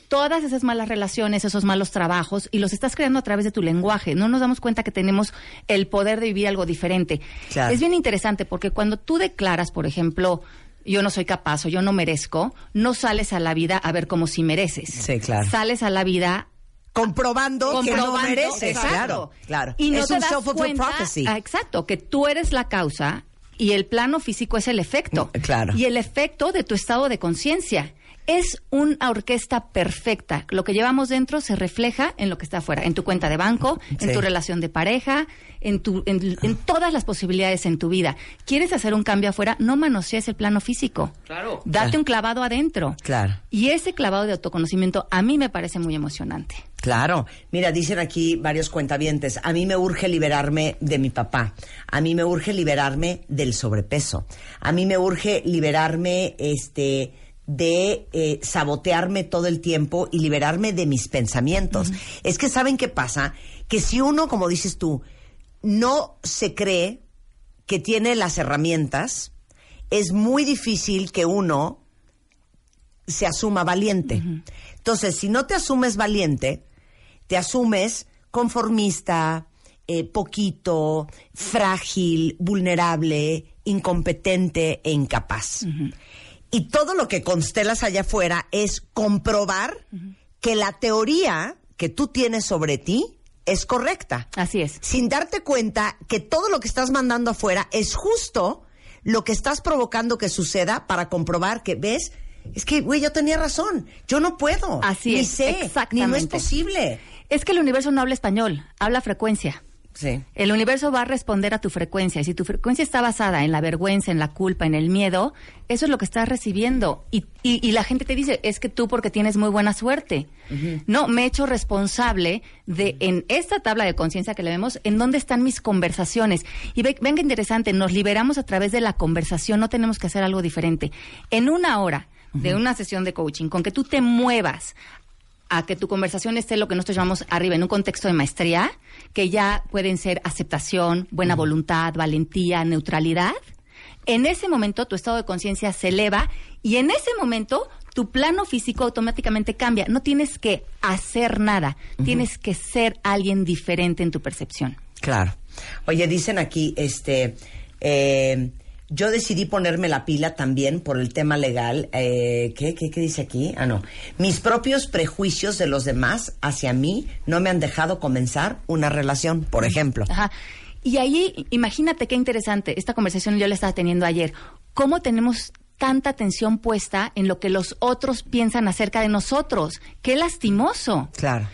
todas esas malas relaciones, esos malos trabajos, y los estás creando a través de tu lenguaje. No nos damos cuenta que tenemos el poder de vivir algo diferente. Claro. Es bien interesante porque cuando tú declaras, por ejemplo, yo no soy capaz o yo no merezco, no sales a la vida a ver como si mereces. Sí, claro. Sales a la vida Comprobando, que no mereces. exacto. Claro, claro. Y no es te un self-fulfilling prophecy. ah, exacto, que tú eres la causa y el plano físico es el efecto. Mm, claro. Y el efecto de tu estado de conciencia. Es una orquesta perfecta. Lo que llevamos dentro se refleja en lo que está afuera, en tu cuenta de banco, en Sí. tu relación de pareja, en, tu, en, en todas las posibilidades en tu vida. ¿Quieres hacer un cambio afuera? No manosees el plano físico. Claro. Date Claro. un clavado adentro. Claro. Y ese clavado de autoconocimiento a mí me parece muy emocionante. Claro. Mira, dicen aquí varios cuentavientes. A mí me urge liberarme de mi papá. A mí me urge liberarme del sobrepeso. A mí me urge liberarme, este, de eh, sabotearme todo el tiempo y liberarme de mis pensamientos. Es que saben qué pasa, que si uno, como dices tú, no se cree que tiene las herramientas, es muy difícil que uno se asuma valiente. Entonces, si no te asumes valiente, te asumes conformista, eh, poquito, frágil, vulnerable, incompetente e incapaz. Y todo lo que constelas allá afuera es comprobar que la teoría que tú tienes sobre ti es correcta Así es. sin darte cuenta que todo lo que estás mandando afuera es justo lo que estás provocando que suceda para comprobar que ves, es que, güey, yo tenía razón, yo no puedo, Así ni es, sé, ni no es exactamente. posible. Es que el universo no habla español, habla frecuencia. Sí. El universo va a responder a tu frecuencia. Y si tu frecuencia está basada en la vergüenza, en la culpa, en el miedo, eso es lo que estás recibiendo. Y, y- y la gente te dice, es que tú porque tienes muy buena suerte. No, me he hecho responsable de, en esta tabla de conciencia que le vemos, en dónde están mis conversaciones. Y ve, ven qué interesante, nos liberamos a través de la conversación, no tenemos que hacer algo diferente. En una hora de una sesión de coaching, con que tú te muevas a que tu conversación esté lo que nosotros llamamos arriba, en un contexto de maestría, que ya pueden ser aceptación, buena voluntad, valentía, neutralidad, en ese momento tu estado de conciencia se eleva y en ese momento tu plano físico automáticamente cambia. No tienes que hacer nada, tienes que ser alguien diferente en tu percepción. Claro. Oye, dicen aquí, este, eh, yo decidí ponerme la pila también por el tema legal. Eh, ¿qué, qué, ¿Qué dice aquí? Ah, no. Mis propios prejuicios de los demás hacia mí no me han dejado comenzar una relación, por ejemplo. Ajá. Y ahí, imagínate qué interesante, esta conversación yo la estaba teniendo ayer, cómo tenemos tanta atención puesta en lo que los otros piensan acerca de nosotros. Qué lastimoso. Claro.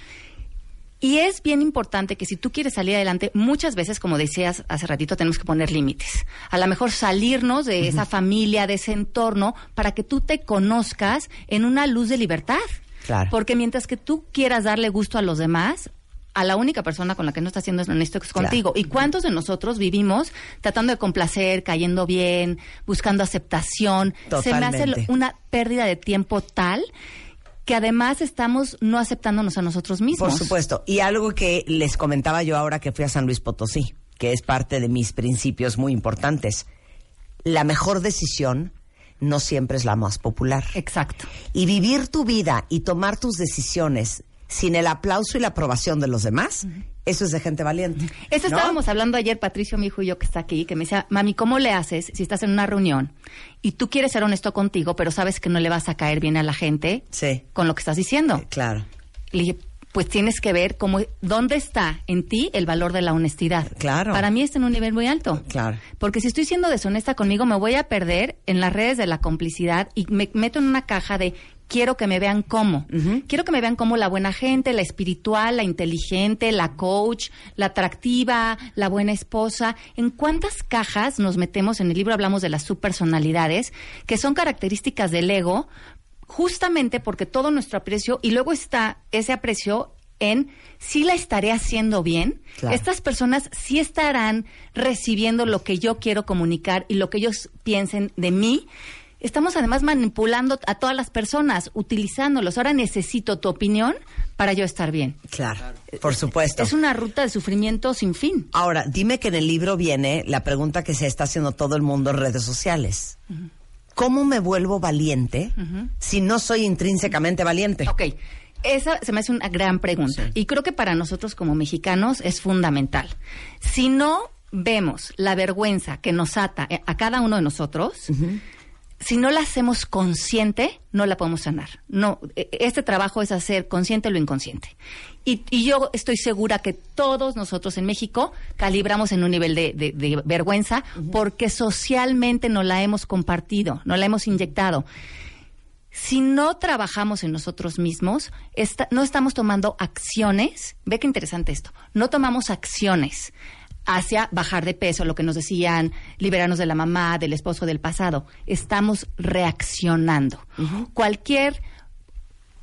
Y es bien importante que si tú quieres salir adelante, muchas veces, como decías hace ratito, tenemos que poner límites. A lo mejor salirnos de esa familia, de ese entorno, para que tú te conozcas en una luz de libertad. Claro. Porque mientras que tú quieras darle gusto a los demás, a la única persona con la que no estás haciendo honesto es contigo. ¿Y cuántos de nosotros vivimos tratando de complacer, cayendo bien, buscando aceptación? Se me hace una pérdida de tiempo tal que además estamos no aceptándonos a nosotros mismos. Por supuesto. Y algo que les comentaba yo ahora que fui a San Luis Potosí, que es parte de mis principios muy importantes. La mejor decisión no siempre es la más popular. Exacto. Y vivir tu vida y tomar tus decisiones sin el aplauso y la aprobación de los demás, eso es de gente valiente. Eso ¿no? estábamos hablando ayer, Patricio, mi hijo y yo que está aquí, que me decía, mami, ¿cómo le haces si estás en una reunión y tú quieres ser honesto contigo, pero sabes que no le vas a caer bien a la gente Sí, con lo que estás diciendo? claro. Le dije, pues tienes que ver cómo, dónde está en ti el valor de la honestidad. Claro. Para mí está en un nivel muy alto. Claro. Porque si estoy siendo deshonesta conmigo, me voy a perder en las redes de la complicidad y me meto en una caja de quiero que me vean como. Quiero que me vean como la buena gente, la espiritual, la inteligente, la coach, la atractiva, la buena esposa. ¿En cuántas cajas nos metemos? En el libro hablamos de las subpersonalidades, que son características del ego, justamente porque todo nuestro aprecio, y luego está ese aprecio en si la estaré haciendo bien, Claro. estas personas sí estarán recibiendo lo que yo quiero comunicar y lo que ellos piensen de mí. Estamos además manipulando a todas las personas, utilizándolos. Ahora necesito tu opinión para yo estar bien. Claro, por supuesto. Es una ruta de sufrimiento sin fin. Ahora, dime que en el libro viene la pregunta que se está haciendo todo el mundo en redes sociales. ¿Cómo me vuelvo valiente si no soy intrínsecamente valiente? Ok, esa se me hace una gran pregunta. Y creo que para nosotros como mexicanos es fundamental. Si no vemos la vergüenza que nos ata eh, a cada uno de nosotros, si no la hacemos consciente, no la podemos sanar. No, eh, este trabajo es hacer consciente lo inconsciente. Y, y yo estoy segura que todos nosotros en México calibramos en un nivel de, de- de vergüenza porque socialmente no la hemos compartido, no la hemos inyectado. Si no trabajamos en nosotros mismos, esta- no estamos tomando acciones, ve qué interesante esto, no tomamos acciones hacia bajar de peso, lo que nos decían, liberarnos de la mamá, del esposo del pasado, estamos reaccionando. Cualquier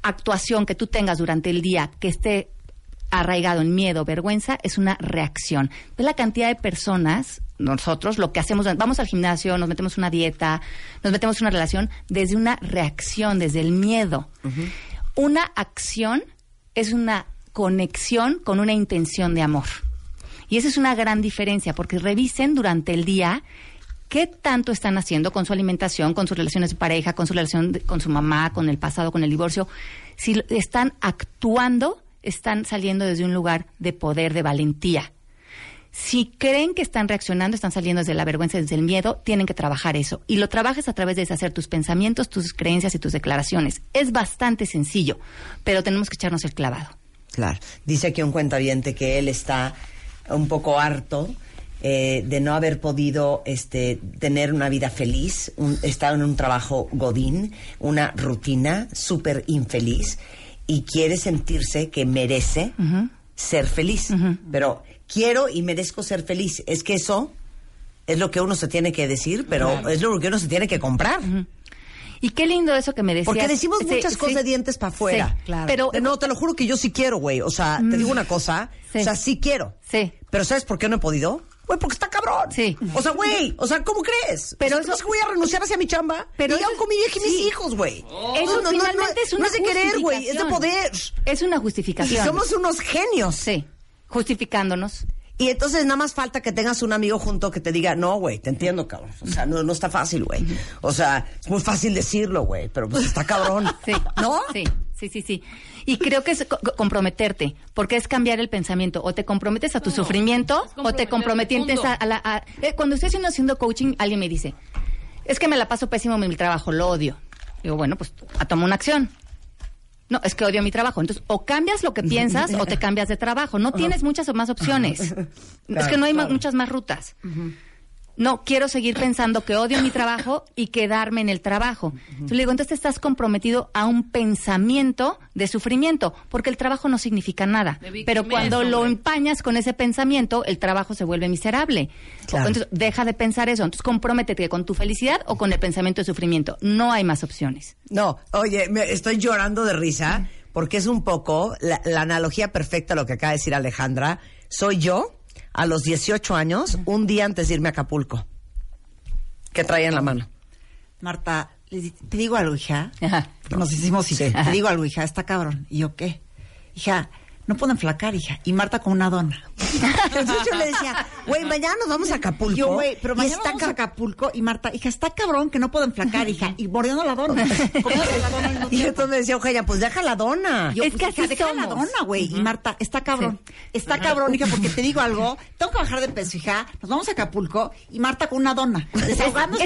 actuación que tú tengas durante el día que esté arraigado en miedo, vergüenza, es una reacción. Ve la cantidad de personas, nosotros, lo que hacemos, vamos al gimnasio, nos metemos una dieta, nos metemos una relación desde una reacción, desde el miedo. Una acción es una conexión con una intención de amor. Y esa es una gran diferencia, porque revisen durante el día qué tanto están haciendo con su alimentación, con sus relaciones de pareja, con su relación con su mamá, con el pasado, con el divorcio. Si están actuando, están saliendo desde un lugar de poder, de valentía. Si creen que están reaccionando, están saliendo desde la vergüenza, desde el miedo, tienen que trabajar eso. Y lo trabajas a través de deshacer tus pensamientos, tus creencias y tus declaraciones. Es bastante sencillo, pero tenemos que echarnos el clavado. Claro. Dice aquí un cuentaviente que él está un poco harto eh, de no haber podido este, tener una vida feliz, un, estar en un trabajo godín, una rutina súper infeliz y quiere sentirse que merece ser feliz. Pero quiero y merezco ser feliz. Es que eso es lo que uno se tiene que decir, pero es lo que uno se tiene que comprar. Y qué lindo eso que me decías. Porque decimos Sí, muchas cosas sí. de dientes para afuera. Sí, claro. Pero- no, te lo juro que yo sí quiero, güey. O sea, te digo una cosa. O sea, sí quiero. Sí. Pero ¿sabes por qué no he podido? Güey, porque está cabrón. Sí. O sea, güey, o sea, ¿cómo crees? Pero O sea, ¿tú eso- crees que voy a renunciar hacia mi chamba? Pero y eso- con mi vieja y mis hijos, güey. Eso finalmente es una No es de querer, güey, es de poder. Es una Y justificación. somos unos genios. Sí, justificándonos. Y entonces nada más falta que tengas un amigo junto que te diga, no, güey, te entiendo, cabrón. O sea, no, no está fácil, güey. O sea, es muy fácil decirlo, güey, pero pues está cabrón. Sí. ¿No? Sí, sí, sí, sí. Y creo que es co- co- comprometerte, porque es cambiar el pensamiento. O te comprometes a tu sufrimiento, o te comprometes a, a la... a- eh, cuando estoy haciendo, haciendo coaching, alguien me dice, es que me la paso pésimo en mi trabajo, lo odio. Digo, bueno, pues a toma una acción. No, es que odio mi trabajo. Entonces, o cambias lo que piensas o te cambias de trabajo. No tienes muchas o más opciones. es que no hay muchas más rutas. No, quiero seguir pensando que odio mi trabajo y quedarme en el trabajo. Entonces le digo, entonces estás comprometido a un pensamiento de sufrimiento, porque el trabajo no significa nada. Pero cuando lo hombre. empañas con ese pensamiento, el trabajo se vuelve miserable. Claro. Entonces deja de pensar eso. Entonces comprométete con tu felicidad o con el pensamiento de sufrimiento. No hay más opciones. No, oye, me estoy llorando de risa porque es un poco la, la analogía perfecta a lo que acaba de decir Alejandra. Soy yo a los 18 años, un día antes de irme a Acapulco. ¿Qué traía en la mano? Marta, te digo algo, hija. Ajá. Nos hicimos Sí. Te digo algo, hija, está cabrón. ¿Y yo qué? Hija, no puedo enflacar, hija. Y Marta con una dona. Entonces yo le decía, güey, mañana nos vamos a Acapulco. Yo, güey, pero y mañana está vamos a ca- Acapulco y Marta, hija, está cabrón que no puedo enflacar, hija. Y mordiendo la dona. La Y entonces me decía, Eugenia, pues deja la dona. Yo, Es pues, que hija, así deja la dona, güey. Y Marta, está cabrón. Está cabrón, hija, porque te digo algo. Tengo que bajar de peso, hija. Nos vamos a Acapulco y Marta con una dona. Es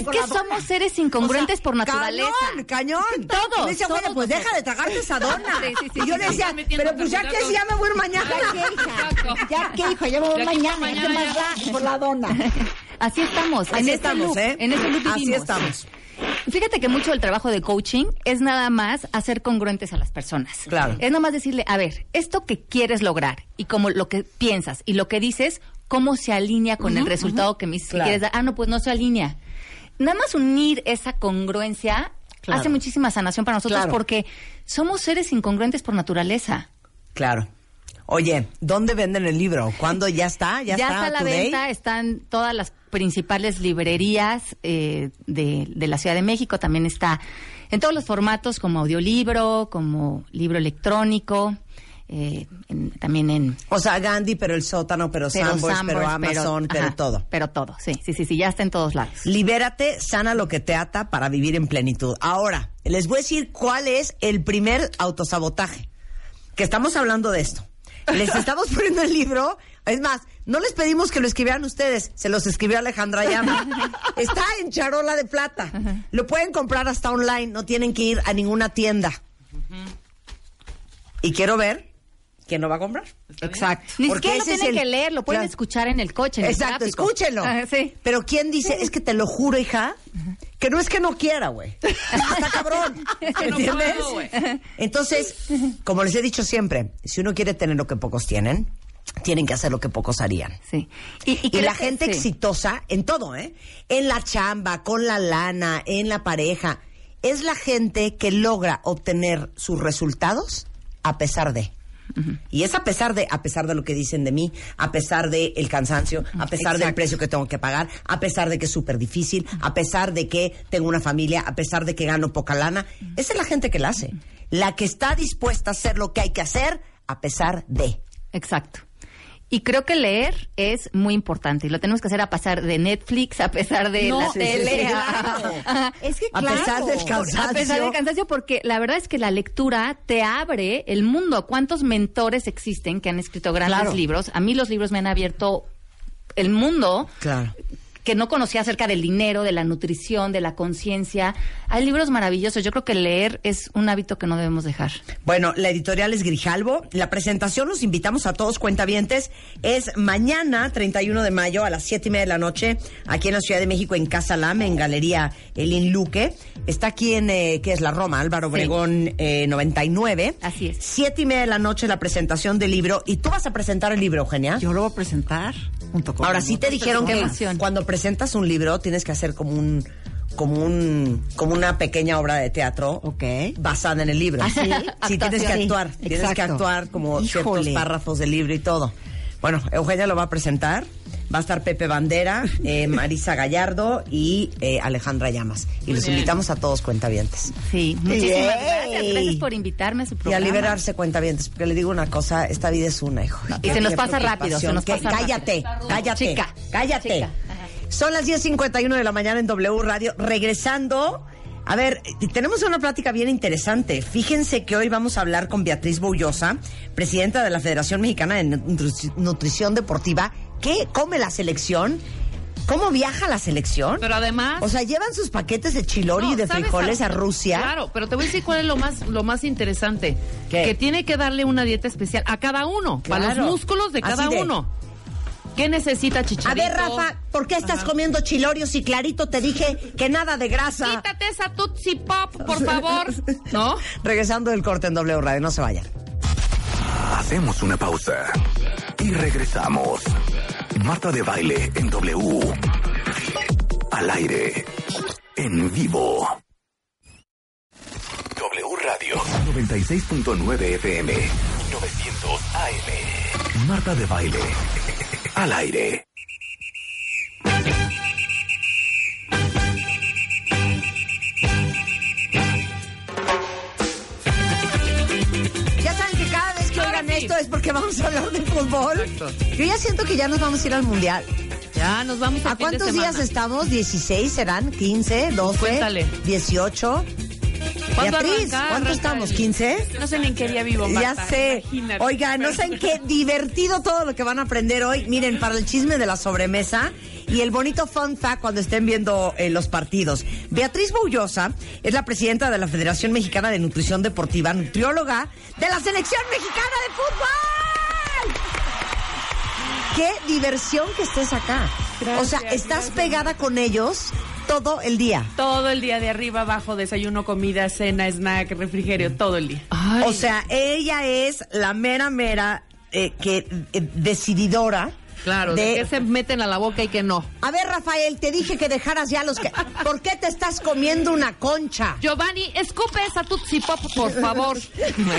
que somos seres incongruentes por naturaleza. Cañón, cañón. Todos, Y me decía, Eugenia, pues deja de tragarte esa dona. Sí, sí, sí, y yo le decía, pero pues ya que ya me voy a ir mañana. Ya que, hija. Ya que, hijo, ya me voy mañana. mañana ¿Qué más ya. da? Por la dona. Así estamos. en Así ese estamos, loop, ¿eh? En ese loop Así vivimos. estamos. Fíjate que mucho del trabajo de coaching es nada más hacer congruentes a las personas. Claro. Es nada más decirle, a ver, esto que quieres lograr y como lo que piensas y lo que dices, cómo se alinea con el resultado que me Claro. quieres dar. Ah, no, pues no se alinea. Nada más unir esa congruencia Claro. hace muchísima sanación para nosotros Claro. porque somos seres incongruentes por naturaleza. Claro. Oye, ¿dónde venden el libro? ¿Cuándo ya está? ¿Ya, Ya, está, a la today? venta, están todas las principales librerías eh, de, de la Ciudad de México, también está en todos los formatos como audiolibro, como libro electrónico, eh, en- también en O sea, Gandhi, pero el sótano, pero, pero pero Amazon, pero, ajá, todo. Pero todo, sí, sí, sí, sí, ya está en todos lados. Libérate, sana lo que te ata para vivir en plenitud. Ahora, les voy a decir cuál es el primer autosabotaje. Que estamos hablando de esto. Les estamos poniendo el libro. Es más, no les pedimos que lo escribieran ustedes, se los escribió Alejandra Llama. Está en charola de plata. Lo pueden comprar hasta online, no tienen que ir a ninguna tienda. Y quiero ver quién lo va a comprar. Exacto. Ni Porque siquiera lo tienen que leer, lo pueden escuchar en el coche. Exacto, escúchenlo. Ajá, sí. Pero ¿quién dice? Es que te lo juro, hija, que no es que no quiera, güey. Está cabrón. que no ¿Entiendes? Entonces, como les he dicho siempre, si uno quiere tener lo que pocos tienen, tienen que hacer lo que pocos harían. Sí. Y, y Y, creo la gente sí. exitosa en todo, ¿eh? En la chamba, con la lana, en la pareja, es la gente que logra obtener sus resultados a pesar de. Y es a pesar de, a pesar de lo que dicen de mí, a pesar de el cansancio, a pesar del precio que tengo que pagar, a pesar de que es súper difícil, a pesar de que tengo una familia, a pesar de que gano poca lana. Esa es la gente que la hace. La que está dispuesta a hacer lo que hay que hacer a pesar de. Exacto. Y creo que leer es muy importante y lo tenemos que hacer a pesar de Netflix, a pesar de No, la tele. a- claro. a- Es que A claro. pesar del cansancio. A pesar del cansancio, porque la verdad es que la lectura te abre el mundo. ¿Cuántos mentores existen que han escrito grandes Claro. libros? A mí los libros me han abierto el mundo Claro. Que no conocía acerca del dinero, de la nutrición, de la conciencia. Hay libros maravillosos. Yo creo que leer es un hábito que no debemos dejar. Bueno, la editorial es Grijalvo. La presentación los invitamos a todos cuentavientes. Es mañana, 31 de mayo, a las 7 y media de la noche, aquí en la Ciudad de México, en Casa Lame, en Galería El Luque. Está aquí en, eh, ¿qué es la Roma? Álvaro Sí. Obregón eh, 99. Así es. 7 y media de la noche la presentación del libro. ¿Y tú vas a presentar el libro, Eugenia? Yo lo voy a presentar Ahora sí te dijeron que cuando presentas un libro tienes que hacer como un como un como una pequeña obra de teatro Ok. basada en el libro. ¿Ah, sí? Sí, tienes que actuar, tienes que actuar como ciertos párrafos del libro y todo. Bueno, Eugenia lo va a presentar. Va a estar Pepe Bandera, eh, Marisa Gallardo y eh, Alejandra Llamas. Y los invitamos a todos cuentavientes. Sí, muchísimas Yay. gracias. Gracias por invitarme a su Y a programa. liberarse cuentavientes, porque le digo una cosa, esta vida es una, hijo. Y se nos pasa rápido, se nos pasa cállate, rápido. cállate, Chica, cállate. chica. Son las 10.51 de la mañana en W Radio. Regresando, a ver, tenemos una plática bien interesante. Fíjense que hoy vamos a hablar con Beatriz Boullosa, presidenta de la Federación Mexicana de Nutri- Nutrición Deportiva. ¿Qué come la selección? ¿Cómo viaja la selección? Pero además... O sea, llevan sus paquetes de chilori No, y de ¿sabes frijoles a? Rusia. Claro, pero te voy a decir cuál es lo más, lo más interesante. ¿Qué? Que tiene que darle una dieta especial a cada uno, para Claro. los músculos de cada de- uno. ¿Qué necesita A Chicharito? ver, Rafa, ¿por qué estás Ajá. comiendo chilorios y clarito te dije que nada de grasa? Quítate esa Tootsie Pop, por favor. ¿No? Regresando del corte en W Radio, no se vayan. Hacemos una pausa y regresamos. Marta de baile en W. Al aire. En vivo. W Radio 96.9 FM 900 AM. Marta de baile. Al aire. Porque vamos a hablar de fútbol. Exacto. Yo ya siento que ya nos vamos a ir al mundial. Ya, nos vamos ¿A a de cuántos días estamos? ¿16 serán? ¿15? ¿12? Cuéntale. ¿18? ¿Cuándo Beatriz, ¿cuánto estamos? el- ¿15? No sé ni en qué día vivo, Ya Marta, sé. imagínate. Oiga, no saben qué divertido todo lo que van a aprender hoy. Miren, para el chisme de la sobremesa y el bonito fun fact cuando estén viendo eh, los partidos. Beatriz Boullosa es la presidenta de la Federación Mexicana de Nutrición Deportiva, nutrióloga de la Selección Mexicana de Fútbol. Qué diversión que estés acá. o sea, estás gracias. pegada con ellos todo el día. Todo el día de arriba, abajo, desayuno, comida, cena, snack, refrigerio, todo el día. Ay, O sea, ella es la mera mera eh, que eh, decididora claro, de, de qué se meten a la boca y que no. A ver, Rafael, te dije que dejaras ya los que ¿Por qué te estás comiendo una concha? Giovanni, escupe esa Tootsie Pop, por favor.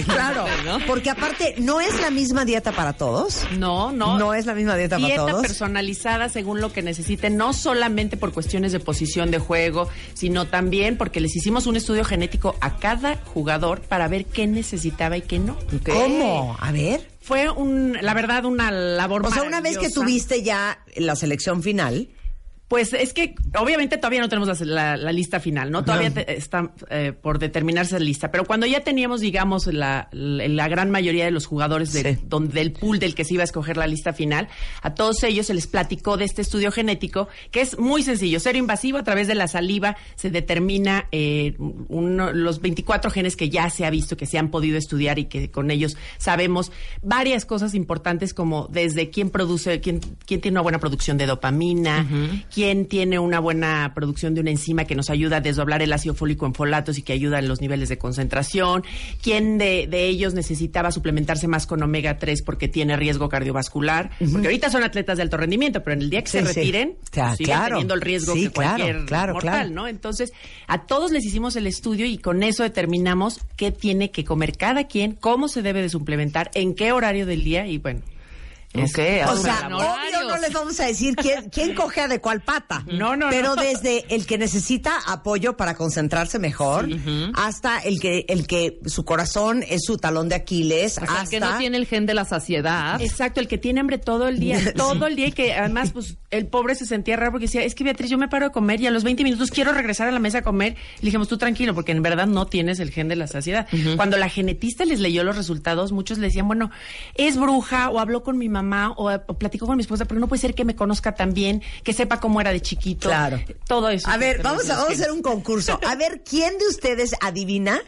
Claro, ¿no? porque aparte no es la misma dieta para todos. No, no. No es la misma dieta, Dieta para todos. personalizada según lo que necesiten, no solamente por cuestiones de posición de juego, sino también porque les hicimos un estudio genético a cada jugador para ver qué necesitaba y qué no. ¿Cómo? A ver. Fue un, la verdad, una labor O sea, una vez que tuviste ya la selección final, Pues es que obviamente todavía no tenemos la, la- la lista final, ¿no? Todavía te- está eh, por determinarse la lista. Pero cuando ya teníamos, digamos, la, gran mayoría de los jugadores de- Sí. donde, del pool del que se iba a escoger la lista final, a todos ellos se les platicó de este estudio genético, que es muy sencillo, cero invasivo, a través de la saliva se determina eh, uno- los 24 genes que ya se ha visto, que se han podido estudiar y que con ellos sabemos varias cosas importantes como desde quién produce, quién, quién tiene una buena producción de dopamina, quién tiene una buena producción de una enzima que nos ayuda a desdoblar el ácido fólico en folatos y que ayuda en los niveles de concentración, quién de, de ellos necesitaba suplementarse más con omega 3 porque tiene riesgo cardiovascular, porque ahorita son atletas de alto rendimiento, pero en el día que Sí, se sí. retiren, Claro, siguen claro. teniendo el riesgo Sí, que cualquier claro, claro, mortal. ¿no? Entonces, a todos les hicimos el estudio y con eso determinamos qué tiene que comer cada quien, cómo se debe de suplementar, en qué horario del día y bueno. Es Ok, O sea, obvio no les vamos a decir quién, quién coge de cuál pata. No, no, Pero no. desde el que necesita apoyo para concentrarse mejor, hasta el que, el que su corazón es su talón de Aquiles, O sea, hasta que no tiene el gen de la saciedad. Exacto, el que tiene hambre todo el día, todo el día y que además pues el pobre se sentía raro porque decía, es que Beatriz, yo me paro a comer y a los 20 minutos quiero regresar a la mesa a comer. Y le dijimos, tú tranquilo, porque en verdad no tienes el gen de la saciedad. Cuando la genetista les leyó los resultados, muchos le decían, bueno, es bruja o habló con mi mamá o, o platicó con mi esposa, pero no puede ser que me conozca tan bien, que sepa cómo era de chiquito. Claro. Todo eso. A ver, vamos a, vamos a hacer un concurso. A ver, ¿quién de ustedes adivina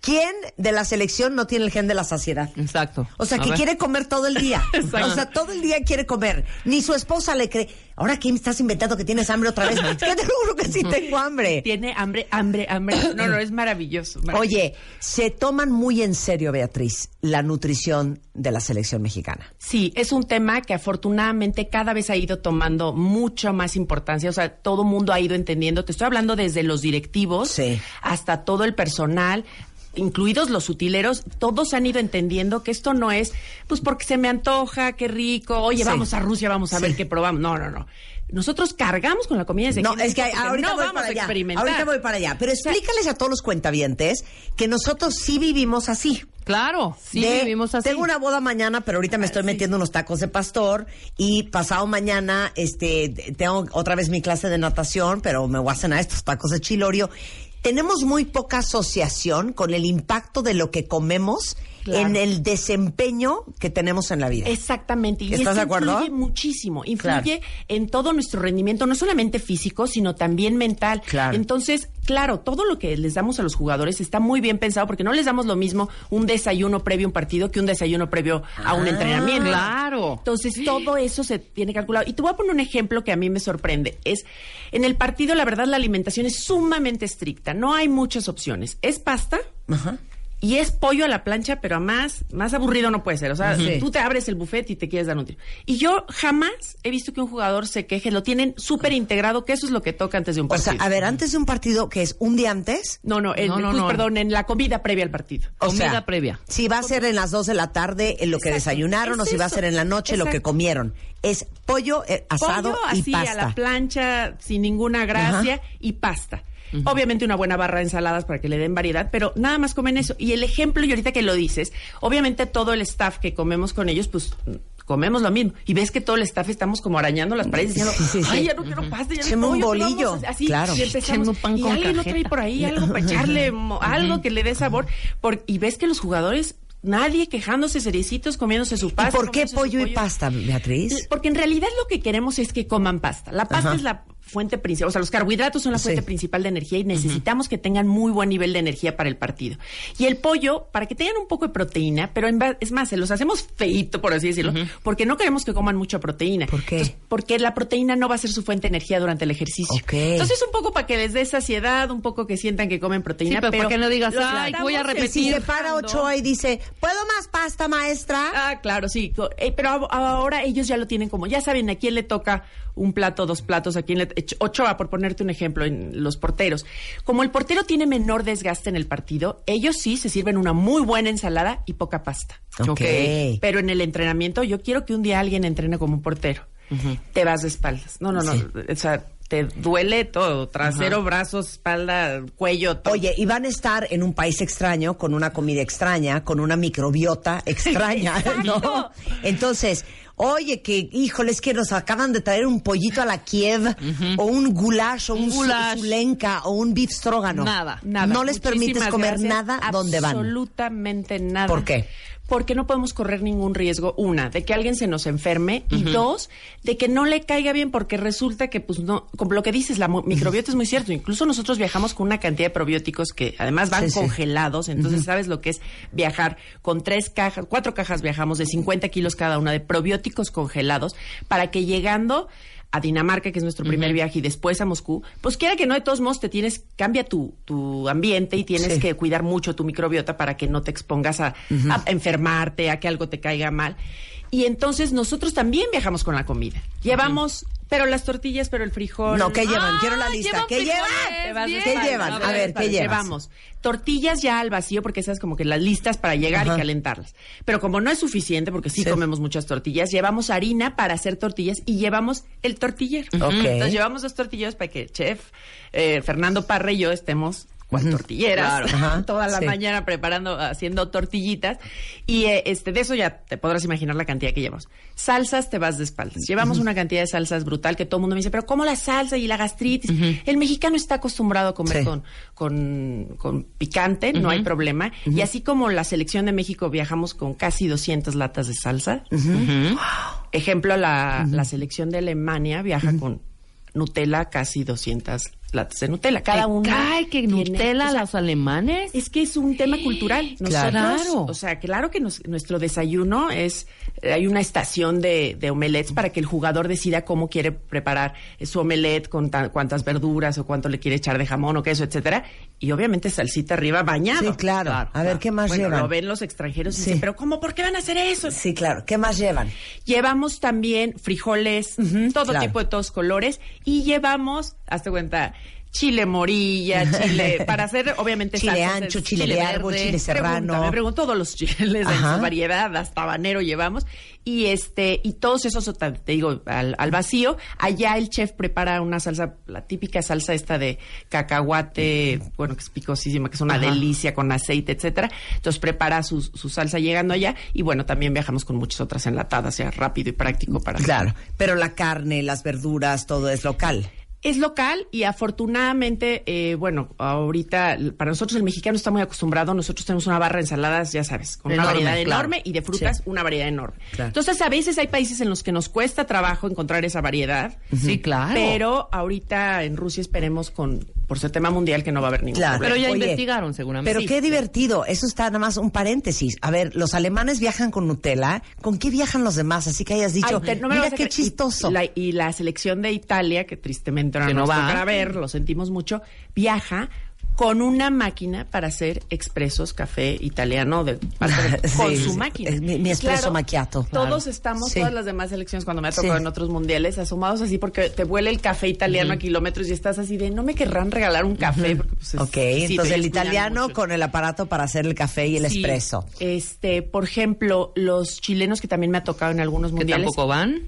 quién de la selección no tiene el gen de la saciedad? Exacto. O sea, A que ver. quiere comer todo el día. Exacto. O sea, todo el día quiere comer. Ni su esposa le cree. Ahora, ¿qué me estás inventando que tienes hambre otra vez? Que te juro que sí tengo hambre. Tiene hambre, hambre, hambre. No, no, es maravilloso. maravilloso. Oye, se toman muy en serio, Beatriz, la nutrición de la selección mexicana. Sí, es un tema que afortunadamente cada vez ha ido tomando mucha más importancia. O sea, todo mundo ha ido entendiendo. Te estoy hablando desde los directivos Sí. hasta todo el personal. Incluidos los utileros, todos han ido entendiendo que esto no es, pues porque se me antoja, qué rico, oye, Sí. vamos a Rusia, vamos a ver qué probamos. No, no, no. Nosotros cargamos con la comida desde No, es que ahorita no voy vamos para a allá. experimentar. Ahorita voy para allá. Pero explícales a todos los cuentavientes que nosotros sí vivimos así. Claro, sí De, vivimos así. Tengo una boda mañana, pero ahorita me estoy metiendo unos tacos de pastor y pasado mañana este tengo otra vez mi clase de natación, pero me voy a cenar estos tacos de chilorio. Tenemos muy poca asociación con el impacto de lo que comemos Claro. en el desempeño que tenemos en la vida. Exactamente. Y ¿Estás de acuerdo? Influye muchísimo. Influye Claro. en todo nuestro rendimiento, no solamente físico, sino también mental. Claro. Entonces, claro, todo lo que les damos a los jugadores está muy bien pensado porque no les damos lo mismo un desayuno previo a un partido que un desayuno previo a un Ah, entrenamiento. claro. Entonces, todo eso se tiene calculado. Y te voy a poner un ejemplo que a mí me sorprende. Es, en el partido, la verdad, la alimentación es sumamente estricta. No hay muchas opciones. Es pasta. Ajá. Y es pollo a la plancha, pero a más, más aburrido no puede ser. O sea, Sí. tú te abres el buffet y te quieres dar un tiro. Y yo jamás he visto que un jugador se queje. Lo tienen súper integrado, que eso es lo que toca antes de un O sea, partido. a ver, antes de un partido que es un día antes, no, no, no, pues, no. perdón, en la comida previa al partido. o Comida sea, previa. Si va a ser en las 2 de la tarde en lo que Exacto. desayunaron o si va a ser en la noche lo que comieron. Es pollo eh, asado Pollo y así pasta. a la plancha, sin ninguna gracia, y pasta. Obviamente una buena barra de ensaladas para que le den variedad, pero nada más comen eso. Y el ejemplo, y ahorita que lo dices, obviamente todo el staff que comemos con ellos, pues comemos lo mismo. Y ves que todo el staff estamos como arañando las paredes diciendo, Sí, sí, sí. ay, ya no quiero pasta, ya no un pollo, ¿qué bolillo". vamos a hacer?" Así, Claro. y empezamos, un pan y con alguien no trae por ahí algo para echarle, algo que le dé sabor. Por- y ves que los jugadores, nadie quejándose, seriecitos, comiéndose su ¿Y pasta. por qué pollo y pasta, Beatriz? porque en realidad lo que queremos es que coman pasta. La pasta Ajá. es la fuente principal, o sea, los carbohidratos son la fuente Sí. principal de energía y necesitamos que tengan muy buen nivel de energía para el partido. Y el pollo, para que tengan un poco de proteína, pero en va- es más, se los hacemos feito, por así decirlo, porque no queremos que coman mucha proteína. ¿Por qué? Entonces, porque la proteína no va a ser su fuente de energía durante el ejercicio. Ok. Entonces, un poco para que les dé saciedad, un poco que sientan que comen proteína, Sí, pero para que no digas, "Ay, voy a repetir". Si se para. Ochoa y dice, ¿puedo más pasta, maestra? Ah, claro, sí. Eh, pero ahora ellos ya lo tienen como, ya saben a quién le toca un plato, dos platos, a quién le... Ech- Ochoa, por ponerte un ejemplo, en los porteros. Como el portero tiene menor desgaste en el partido, ellos sí se sirven una muy buena ensalada y poca pasta. Ok. Pero en el entrenamiento, yo quiero que un día alguien entrene como un portero. Te vas de espaldas. No, no, no. Sí. O sea, te duele todo. Trasero, brazos, espalda, cuello, todo. Oye, y van a estar en un país extraño, con una comida extraña, con una microbiota extraña, ¿no? Entonces, oye, que, híjoles, que nos acaban de traer un pollito a la Kiev, o un goulash, o un, Un o un beef strogano. Nada. Nada. No les permites comer gracias. nada donde van. Absolutamente nada. ¿Por qué? Porque no podemos correr ningún riesgo, una, de que alguien se nos enferme. Y dos, de que no le caiga bien porque resulta que, pues no, como lo que dices, la microbiota es muy cierto. Incluso nosotros viajamos con una cantidad de probióticos que además van Sí, sí. congelados, entonces sabes lo que es viajar con tres cajas, cuatro cajas viajamos de 50 kilos cada una de probióticos congelados para que llegando a Dinamarca, que es nuestro primer viaje, y después a Moscú, pues quiera que no, de todos modos te tienes, cambia tu, tu ambiente y tienes Sí. que cuidar mucho tu microbiota para que no te expongas a, a enfermarte, a que algo te caiga mal. Y entonces nosotros también viajamos con la comida. Llevamos, pero las tortillas, pero el frijol. No, ¿qué llevan? Ah, Quiero la lista. llevan ¿Qué frijoles, llevan? Bien. ¿Qué llevan? A ver, ¿qué llevas? Llevamos tortillas ya al vacío, porque esas como que las listas para llegar Ajá. y calentarlas. Pero como no es suficiente, porque sí, Sí. comemos muchas tortillas, llevamos harina para hacer tortillas y llevamos el tortillero. Ok. Entonces llevamos dos tortillas para que chef eh, Fernando Parra y yo estemos con tortilleras Claro. Toda la Sí. mañana preparando, haciendo tortillitas. Y eh, este de eso ya te podrás imaginar la cantidad que llevamos. Salsas te vas de espaldas. Llevamos una cantidad de salsas brutal que todo el mundo me dice, pero ¿cómo la salsa y la gastritis? El mexicano está acostumbrado a comer Sí. con, con, con picante, no hay problema. Y así como la selección de México viajamos con casi 200 latas de salsa. Ejemplo, la, la selección de Alemania viaja con Nutella casi 200 latas de Nutella. Cada ¿Te uno cae que tiene- Nutella o sea, los alemanes? es que es un tema cultural. Nosotros, Claro. O sea, claro que nos- nuestro desayuno es. eh, Hay una estación de, de omelets para que el jugador decida cómo quiere preparar su omelet, con ta- cuántas verduras o cuánto le quiere echar de jamón o queso, etcétera. Y obviamente salsita arriba bañado. Sí, claro. A ver, ¿qué más Bueno, llevan? Lo ven los extranjeros y Sí. dicen, pero ¿cómo? ¿Por qué van a hacer eso? Sí, claro. ¿Qué más llevan? Llevamos también frijoles, todo claro. tipo de todos colores, y llevamos, hazte cuenta, chile morilla, chile, para hacer obviamente Chile salsas, ancho, chile de árbol, chile serrano. Pregúntame, pregunto todos los chiles en Ajá. su variedad, hasta habanero llevamos. Y este, y todos esos, te digo, al, al vacío. Allá el chef prepara una salsa, la típica salsa esta de cacahuate, bueno, que es picosísima, que es una Ajá. delicia con aceite, etcétera. Entonces prepara su, su salsa llegando allá. Y bueno, también viajamos con muchas otras enlatadas, ya rápido y práctico para Claro, pero la carne, las verduras, todo es local. Es local y afortunadamente, eh, bueno, ahorita para nosotros el mexicano está muy acostumbrado. Nosotros tenemos una barra de ensaladas, ya sabes, con Enorme, una variedad claro. enorme y de frutas Sí. una variedad enorme. Claro. Entonces a veces hay países en los que nos cuesta trabajo encontrar esa variedad. Sí, claro. Pero ahorita en Rusia esperemos con por ser tema mundial que no va a haber ningún Claro. problema. Pero ya Oye, investigaron seguramente. Pero Sí. qué divertido. Eso está nada más un paréntesis. A ver, los alemanes viajan con Nutella. ¿Con qué viajan los demás? Así que hayas dicho, Ay, te- no mira a qué creer. chistoso. Y la, y la selección de Italia, que tristemente no, Que no va. tocará ver, lo sentimos mucho, viaja con una máquina para hacer expresos, café italiano, de, con Sí, su máquina. Es mi- mi espresso macchiato. Todos estamos, Sí. todas las demás selecciones, cuando me ha tocado Sí. en otros mundiales, asomados así porque te vuela el café italiano a kilómetros y estás así de, no me querrán regalar un café. Porque, pues, es- Ok, entonces el italiano mucho. con el aparato para hacer el café y el Sí. espresso. Este, por ejemplo, los chilenos que también me ha tocado en algunos que mundiales. tampoco van.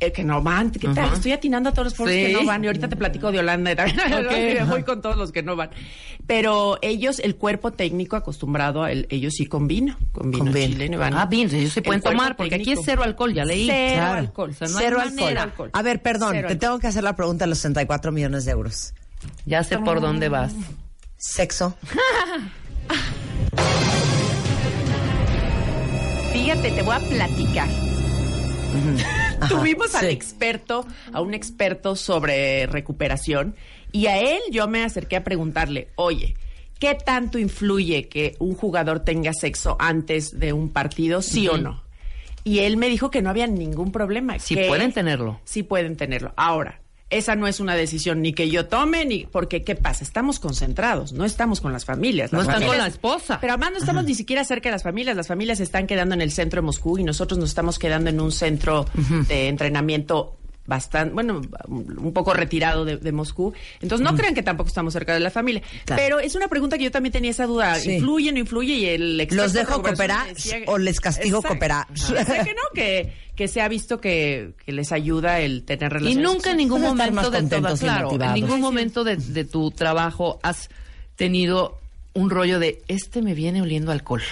Eh, que no van, ¿qué tal? Estoy atinando a todos los foros que no van y ahorita te platico de Holanda y también voy con todos los que no van. Pero ellos, el cuerpo técnico acostumbrado, a el- ellos sí con vino, con vino Con chileno van. Ah, bien, ellos se pueden tomar, porque aquí es cero alcohol, ya leí. Cero Claro. alcohol. O sea, no Cero manera. alcohol. A ver, perdón, Cero te alcohol. tengo que hacer la pregunta de los 64 millones de euros. Ya sé por dónde vas. Sexo. Fíjate, te voy a platicar. Tuvimos al experto, a un experto sobre recuperación, y a él yo me acerqué a preguntarle, oye, ¿qué tanto influye que un jugador tenga sexo antes de un partido, sí o no? Y él me dijo que no había ningún problema. Sí que pueden tenerlo. Sí pueden tenerlo. Ahora, esa no es una decisión ni que yo tome, ni porque, ¿qué pasa? Estamos concentrados, no estamos con las familias. No están con la esposa. Pero además no estamos ni siquiera cerca de las familias. Las familias se están quedando en el centro de Moscú y nosotros nos estamos quedando en un centro de entrenamiento bastante, bueno, un poco retirado de, de Moscú. Entonces no crean que tampoco estamos cerca de la familia. Claro. Pero es una pregunta que yo también tenía esa duda. Sí. ¿Influye o no influye? Y el ¿Los dejo cooperar decía- o les castigo Exacto. cooperar? Dice que no, que, que se ha visto que, que les ayuda el tener Y relaciones nunca en ningún Pues momento más de y claro, en ningún momento de, de tu trabajo has tenido un rollo de este me viene oliendo alcohol.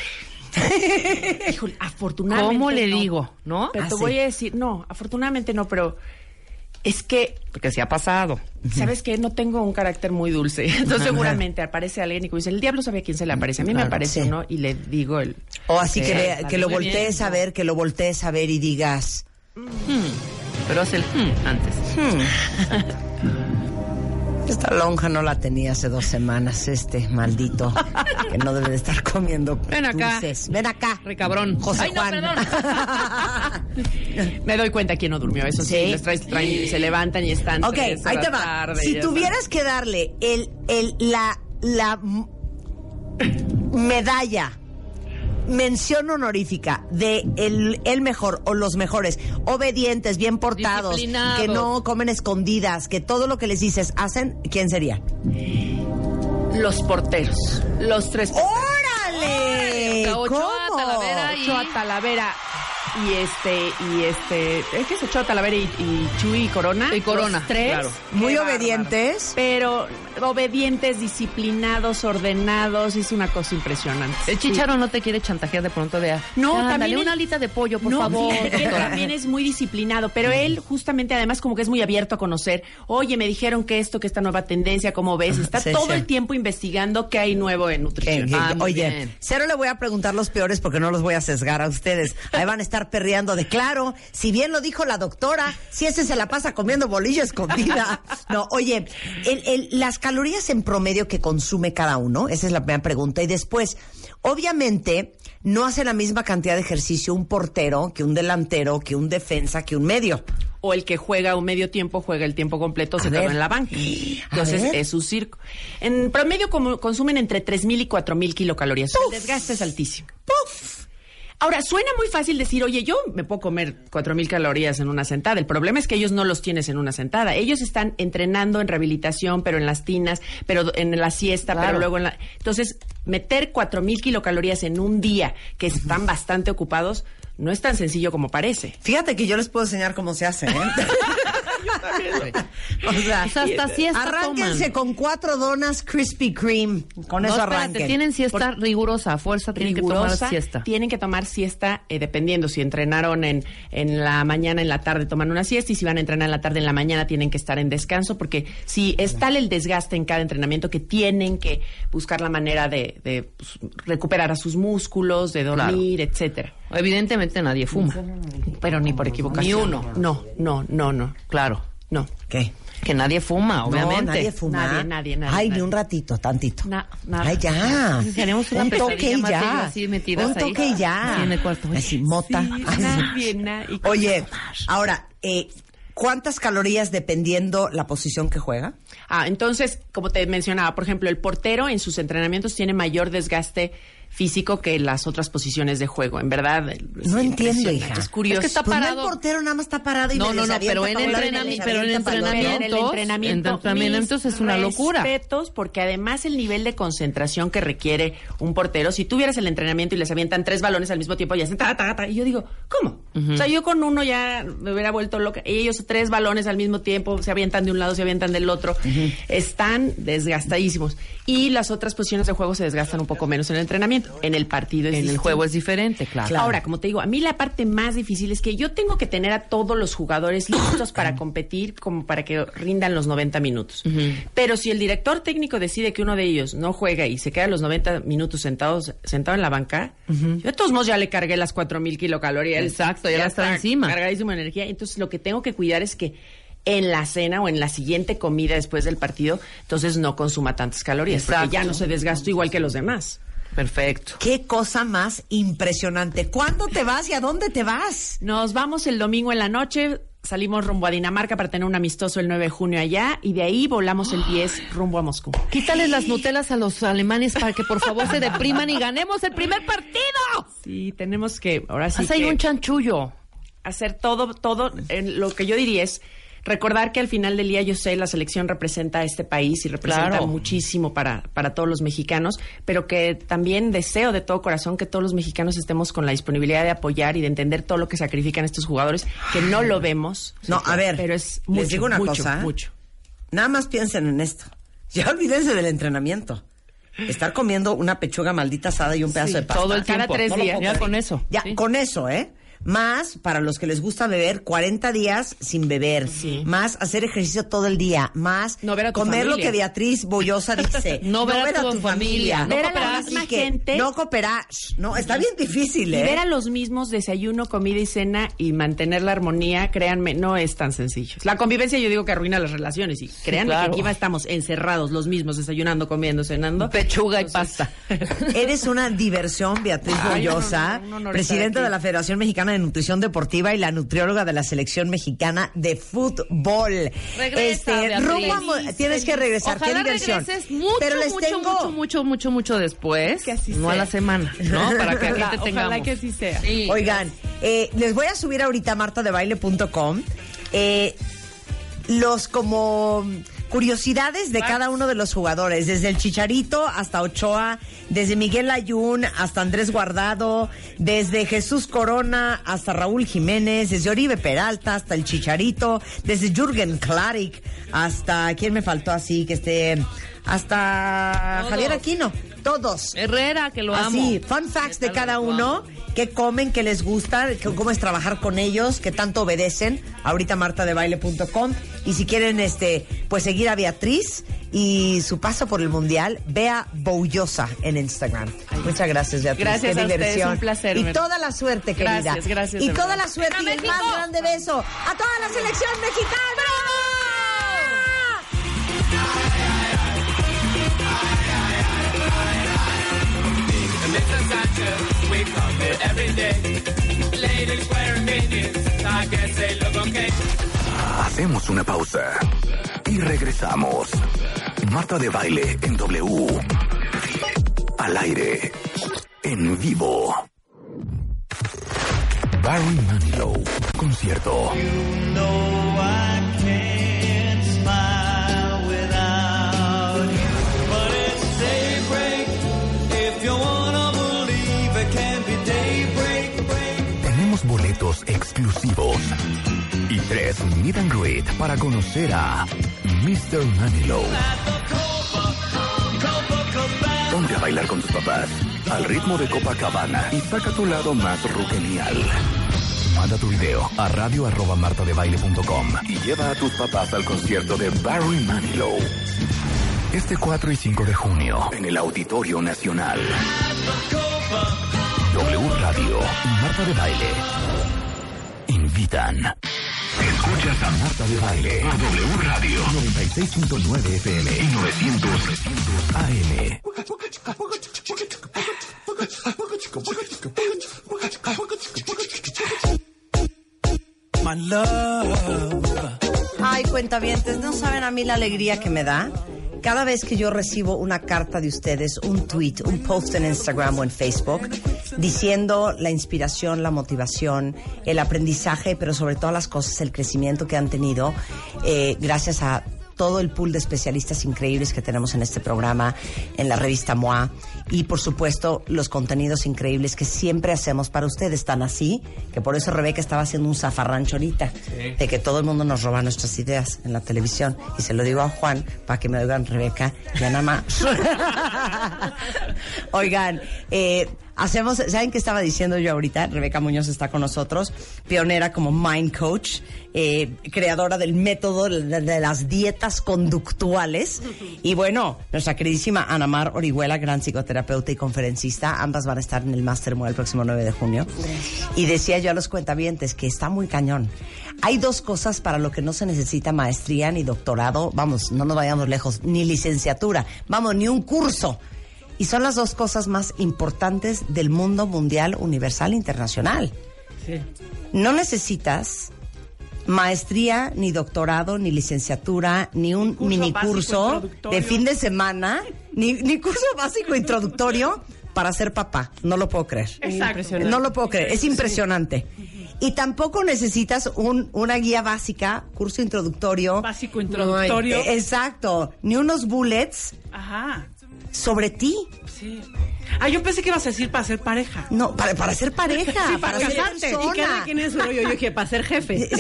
Híjole, afortunadamente. ¿Cómo le no. digo? ¿No? Pero Ah, te sí. voy a decir, no, afortunadamente no, pero es que Porque se ha pasado. ¿Sabes qué? No tengo un carácter muy dulce. Entonces seguramente aparece alguien y como dice, el diablo sabe a quién se le aparece. A mí me aparece sí. uno y le digo el... O así que, le- que lo bien. voltees a ver, que lo voltees a ver y digas, Pero haz el hmm antes. esta lonja no la tenía hace dos semanas, este maldito, que no debe de estar comiendo Ven acá. dulces. Ven acá. Recabrón. José Ay, no, Juan. perdón. Me doy cuenta quién no durmió. Eso sí, Sí. les traes, traen- se levantan y están Ok, tres ahí te va. tarde, si tuvieras que darle el, el, la, la medalla, mención honorífica de el, el mejor o los mejores, obedientes, bien portados, que no comen escondidas, que todo lo que les dices hacen, ¿quién sería? Los porteros. Los tres porteros. ¡Órale! Ochoa, ¿Cómo? Talavera y- Ochoa, Talavera y este, y este, es que es Ochoa, Talavera y, y Chuy y Corona. Y Corona, Los tres. claro. Muy obedientes. Pero obedientes, disciplinados, ordenados, es una cosa impresionante. El chicharo no te quiere chantajear de pronto de... No, ándale, también una es- alita de pollo, por no, favor. él también es muy disciplinado, pero él justamente además como que es muy abierto a conocer, oye, me dijeron que esto, que esta nueva tendencia, ¿cómo ves? Está Sí, todo sí. el tiempo investigando qué hay nuevo en Eh, nutrición. que- Ah, muy oye, bien. cero le voy a preguntar los peores porque no los voy a sesgar a ustedes. Ahí van a estar perreando de claro. Si bien lo dijo la doctora, si ese se la pasa comiendo bolillo escondida. No, oye, el- el- las calorías en promedio que consume cada uno, esa es la primera pregunta. Y después, obviamente, no hace la misma cantidad de ejercicio un portero que un delantero, que un defensa, que un medio. o el que juega un medio tiempo juega el tiempo completo se ver. queda en la banca. A Entonces es un circo. En promedio como consumen entre 3.000 y 4.000 kilocalorías. El desgaste es altísimo. Ahora, suena muy fácil decir, oye, yo me puedo comer cuatro mil calorías en una sentada. El problema es que ellos no los tienes en una sentada. Ellos están entrenando en rehabilitación, pero en las tinas, pero en la siesta, Claro. pero luego en la... Entonces, meter cuatro mil kilocalorías en un día que están bastante ocupados no es tan sencillo como parece. Fíjate que yo les puedo enseñar cómo se hace, ¿eh? o sea, O sea, hasta siesta arránquense toman. con cuatro donas Krispy Kreme. Con No, eso espérate, arranquen. tienen siesta rigurosa, a fuerza tienen que tomar rigurosa, siesta. Tienen que tomar siesta eh, dependiendo si entrenaron en, en la mañana, en la tarde toman una siesta y si van a entrenar en la tarde, en la mañana tienen que estar en descanso porque si es tal el desgaste en cada entrenamiento que tienen que buscar la manera de, de, pues, recuperar a sus músculos, de dormir, etcétera. Evidentemente nadie fuma. Pero ni por equivocación. Ni uno. No, no, no, no. Claro. No. ¿Qué? Que nadie fuma, obviamente. No, nadie fuma. Nadie, nadie, nadie, Ay, ni un ratito, tantito. Na- nada. Ay, ya. Una un toque más ya. así un ahí. toque y ya. Sí, en el cuarto. Así, mota. Sí, Ay, nadie, Oye, ahora, eh, ¿cuántas calorías dependiendo la posición que juega? Ah, entonces, como te mencionaba, por ejemplo, el portero en sus entrenamientos tiene mayor desgaste físico que las otras posiciones de juego. En verdad, es No entiendo, hija. Es curioso. Es que está Pues no, parado. el portero nada más está parado y No, me no, no, pero en, pa' un lado y me entrenami- les pero en entrenamientos, en el entrenamiento, en entrenamientos es una locura. Respetos, porque además el nivel de concentración que requiere un portero, si tuvieras el entrenamiento y les avientan tres balones al mismo tiempo, ya hacen ta, ta, ta, y yo digo, ¿cómo? O sea, yo con uno ya me hubiera vuelto loca. Y ellos tres balones al mismo tiempo, se avientan de un lado, se avientan del otro. Están desgastadísimos. Y las otras posiciones de juego se desgastan un poco menos en el entrenamiento. En el partido es En el juego es diferente, claro. Claro. Ahora, como te digo, a mí la parte más difícil es que yo tengo que tener a todos los jugadores listos para competir, como para que rindan los 90 minutos. Pero si el director técnico decide que uno de ellos no juega y se queda los 90 minutos sentados, sentado en la banca, yo de todos modos ya le cargué las 4000 kilocalorías. Exacto, ya las trae encima. Cargadísimo de energía. Entonces, lo que tengo que cuidar es que en la cena o en la siguiente comida después del partido, entonces no consuma tantas calorías, porque Exacto. ya no se desgastó igual que los demás. Perfecto. Qué cosa más impresionante. ¿Cuándo te vas y a dónde te vas? Nos vamos el domingo en la noche, salimos rumbo a Dinamarca para tener un amistoso el 9 de junio allá y de ahí volamos el 10 rumbo a Moscú. Quítales las Nutelas a los alemanes para que por favor se depriman y ganemos el primer partido. Sí, tenemos que ahora sí Haz ahí que un chanchullo. hacer todo, todo, en lo que yo diría es recordar que al final del día yo sé la selección representa a este país y representa Claro. muchísimo para, para todos los mexicanos, pero que también deseo de todo corazón que todos los mexicanos estemos con la disponibilidad de apoyar y de entender todo lo que sacrifican estos jugadores, que no lo vemos. No, a ver, pero es les mucho, digo una mucho, cosa, ¿eh? mucho. Nada más piensen en esto. Ya olvídense del entrenamiento. Estar comiendo una pechuga maldita asada y un pedazo de pasta. Todo el Cada tiempo. tres No lo días. Ya con eso. Ya, Sí. con eso, ¿eh? Más para los que les gusta beber 40 días sin beber. Sí. Más hacer ejercicio todo el día. Más No ver a tu comer lo que Beatriz Bollosa dice. No ver a tu familia. Ver a la misma gente. No cooperar. No, está bien difícil, Y ¿eh? ver a los mismos desayuno, comida y cena y mantener la armonía, créanme, no es tan sencillo. La convivencia yo digo que arruina las relaciones y créanme claro. que aquí va- estamos encerrados los mismos, desayunando, comiendo, cenando. Pechuga y pasta. Eres una diversión, Beatriz Bollosa, no, no, presidenta de la Federación Mexicana de Nutrición Deportiva y la nutrióloga de la Selección Mexicana de Fútbol. Regresa, Beatriz. rumbo a tienes que regresar, Ojalá qué diversión. regreses mucho, Pero les mucho, tengo mucho, mucho, mucho, mucho después. Que así no a sea. la semana, ¿no? Para que aquí te tengamos. ojalá que así sea. Sí. Oigan, eh, les voy a subir ahorita a martadebaile.com eh, los como curiosidades de cada uno de los jugadores, desde el Chicharito hasta Ochoa, desde Miguel Ayun hasta Andrés Guardado, desde Jesús Corona hasta Raúl Jiménez, desde Oribe Peralta hasta el Chicharito, desde Jürgen Klarik hasta, ¿quién me faltó así? Que esté, hasta Todos. Javier Aquino, todos. Herrera, que lo amo. Así, fun facts de cada uno, qué comen, qué les gusta, qué- cómo es trabajar con ellos, qué tanto obedecen. Ahorita martadebaile.com y si quieren este pues seguir a Beatriz y su paso por el mundial, vea Boullosa en Instagram. Muchas gracias, Beatriz. Gracias qué a ustedes, diversión. un placer, Y toda la suerte, querida. Gracias, gracias, Y toda verdad. la suerte y el más grande beso a toda la selección mexicana. Hacemos una pausa y regresamos. Marta de baile en W. Al aire. En vivo. Barry Manilow. Concierto. Exclusivos y tres meet and greet para conocer a Mr. Manilow. Ponte a bailar con tus papás al ritmo de Copacabana y saca tu lado más genial. Manda tu video a radio arroba martadebaile.com y lleva a tus papás al concierto de Barry Manilow. Este 4 y 5 de junio en el Auditorio Nacional. W Radio Marta de Baile invitan. Escuchas a Marta de Baile a W Radio 96.9 FM y 900 AM. Ay, cuentavientes, no saben a mí la alegría que me da. Cada vez que yo recibo una carta de ustedes, un tweet, un post en Instagram o en Facebook, diciendo la inspiración, la motivación, el aprendizaje, pero sobre todas las cosas, el crecimiento que han tenido, eh, gracias a todo el pool de especialistas increíbles que tenemos en este programa, en la revista MOA, y por supuesto los contenidos increíbles que siempre hacemos para ustedes, tan así que por eso Rebeca estaba haciendo un zafarrancho ahorita, de que todo el mundo nos roba nuestras ideas en la televisión. Y se lo digo a Juan para que me oigan Rebeca y a más. Oigan, eh, hacemos, ¿saben qué estaba diciendo yo ahorita? Rebeca Muñoz está con nosotros, pionera como Mind Coach, eh, creadora del método de, de las dietas conductuales. Y bueno, nuestra queridísima Ana Mar Orihuela, gran psicoterapeuta y conferencista, ambas van a estar en el Master el próximo 9 de junio. Y decía yo a los cuentavientes que está muy cañón. Hay dos cosas para lo que no se necesita maestría ni doctorado, vamos, no nos vayamos lejos, ni licenciatura, vamos, ni un curso. Y son las dos cosas más importantes del mundo mundial, universal, internacional. No necesitas maestría, ni doctorado, ni licenciatura, ni un Curso de fin de semana, ni, ni curso básico introductorio para ser papá. No lo puedo creer. Exacto. No lo puedo creer. Es impresionante. Y tampoco necesitas un, una guía básica, curso introductorio. Básico introductorio. Exacto. Ni unos bullets Ajá. sobre ti. Sí. Ah, yo pensé que ibas a decir para ser pareja. No, para, para ser pareja, Sí, para, para ser casarte. persona. Y cada quien es rollo, yo dije, para ser jefe. Sí,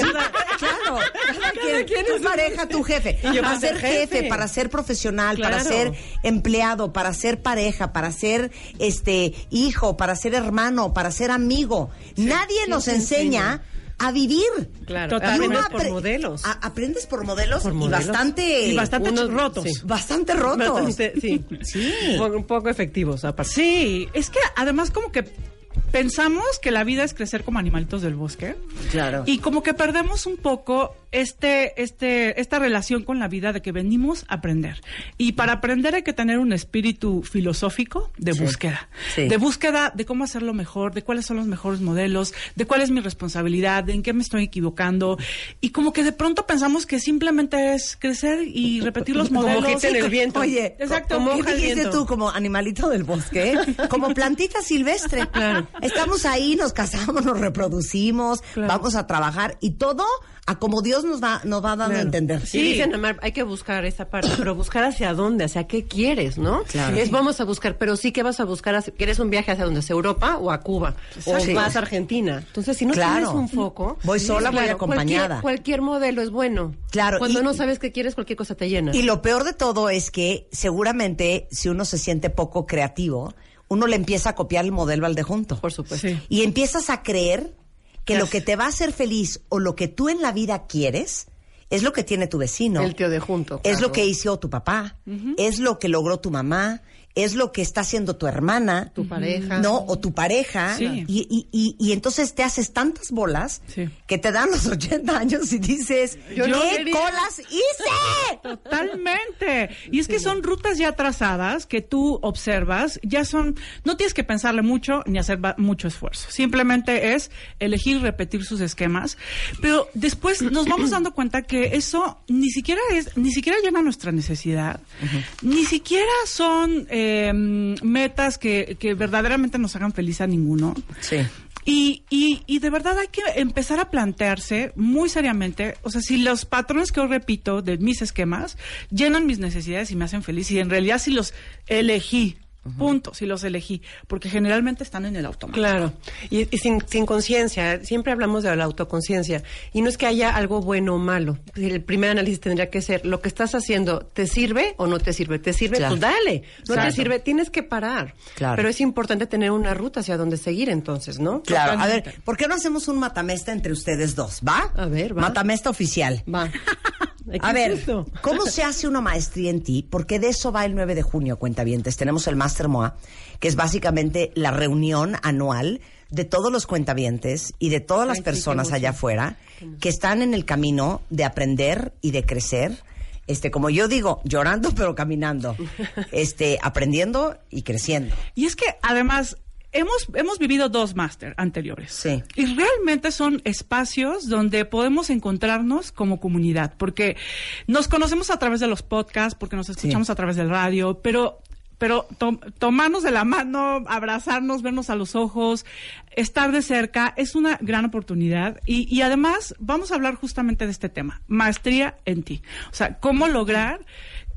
claro, cada quien, quien tu es- pareja, tu jefe. Y yo para ser jefe, para ser profesional, para ser empleado, para ser pareja, para ser este hijo, para ser hermano, para ser amigo. Nadie nos enseña a vivir. Claro, uno por modelos. a- aprendes por modelos, Por y modelos. bastante Y bastante Unos- rotos. sí. bastante rotos. Bastante, sí. Sí. Un poco- Un poco efectivos, aparte. Sí, es que además como que pensamos que la vida es crecer como animalitos del bosque. Claro. Y como que perdemos un poco este, este, esta relación con la vida de que venimos a aprender. Y para aprender hay que tener un espíritu filosófico de Sí. búsqueda. Sí. De búsqueda de cómo hacerlo mejor, de cuáles son los mejores modelos, de cuál es mi responsabilidad, de en qué me estoy equivocando. Y como que de pronto pensamos que simplemente es crecer y repetir los Como modelos. en el viento. Oye, Exacto. ¿cómo Como hoja al dijiste tú como animalito del bosque? Como plantita silvestre. Estamos ahí, nos casamos, nos reproducimos, Claro. vamos a trabajar y todo a como Dios nos va, nos va dando a entender. Sí. dicen, Amar, hay que buscar esa parte, pero buscar hacia dónde, hacia qué quieres, ¿no? Claro. Es vamos a buscar, pero sí que vas a buscar, hacia- ¿quieres un viaje hacia dónde? ¿Hacia Europa o a Cuba? O Sí. vas a Argentina. Entonces, si no Claro. tienes un foco... Voy sola, voy cualquier- acompañada. Cualquier, modelo es bueno. Claro, Cuando y- no sabes qué quieres, cualquier cosa te llena. Y lo peor de todo es que seguramente si uno se siente poco creativo, uno le empieza a copiar el modelo al de junto. Por supuesto. Sí. Y empiezas a creer que lo que te va a hacer feliz o lo que tú en la vida quieres es lo que tiene tu vecino. El tío de junto. Es lo que hizo tu papá, es lo que logró tu mamá, es lo que está haciendo tu hermana, Tu pareja. no, o tu pareja, Sí. y, y, y, y entonces te haces tantas bolas Sí. que te dan los 80 años y dices, Yo no ¿qué quería- colas hice? Totalmente. Y es que son rutas ya trazadas que tú observas, ya son, no tienes que pensarle mucho ni hacer mucho esfuerzo. Simplemente es elegir repetir sus esquemas. Pero después nos vamos dando cuenta que eso ni siquiera es, ni siquiera llena nuestra necesidad, ni siquiera son eh, metas que, que verdaderamente nos hagan feliz a ninguno. Sí. Y, y, y de verdad hay que empezar a plantearse muy seriamente, o sea, si los patrones que yo repito de mis esquemas llenan mis necesidades y me hacen feliz, y en realidad si los elegí, punto, si los elegí, porque generalmente están en el automático. Claro, y, y sin, sin conciencia, siempre hablamos de la autoconciencia, y no es que haya algo bueno o malo. El primer análisis tendría que ser, lo que estás haciendo, ¿te sirve o no te sirve? ¿Te sirve? Claro. Pues dale. No te sirve, tienes que parar. Claro. Pero es importante tener una ruta hacia donde seguir entonces, ¿no? Claro, a ver, ¿por qué no hacemos un matamesta entre ustedes dos? ¿Va? A ver, va. Matamesta oficial. Va. A ver, ¿cómo se hace una maestría en ti? Porque de eso va el 9 de junio, cuentavientes. Tenemos el Master MOA, que es básicamente la reunión anual de todos los cuentavientes y de todas las Ay, personas allá afuera que están en el camino de aprender y de crecer. Este, como yo digo, llorando pero caminando. Este, aprendiendo y creciendo. Y es que además hemos, hemos vivido dos máster anteriores. Sí. Y realmente son espacios donde podemos encontrarnos como comunidad, porque nos conocemos a través de los podcasts, porque nos escuchamos a través del radio, pero pero to- tomarnos de la mano, abrazarnos, vernos a los ojos, estar de cerca, es una gran oportunidad. Y, y además vamos a hablar justamente de este tema, maestría en ti. O sea, cómo lograr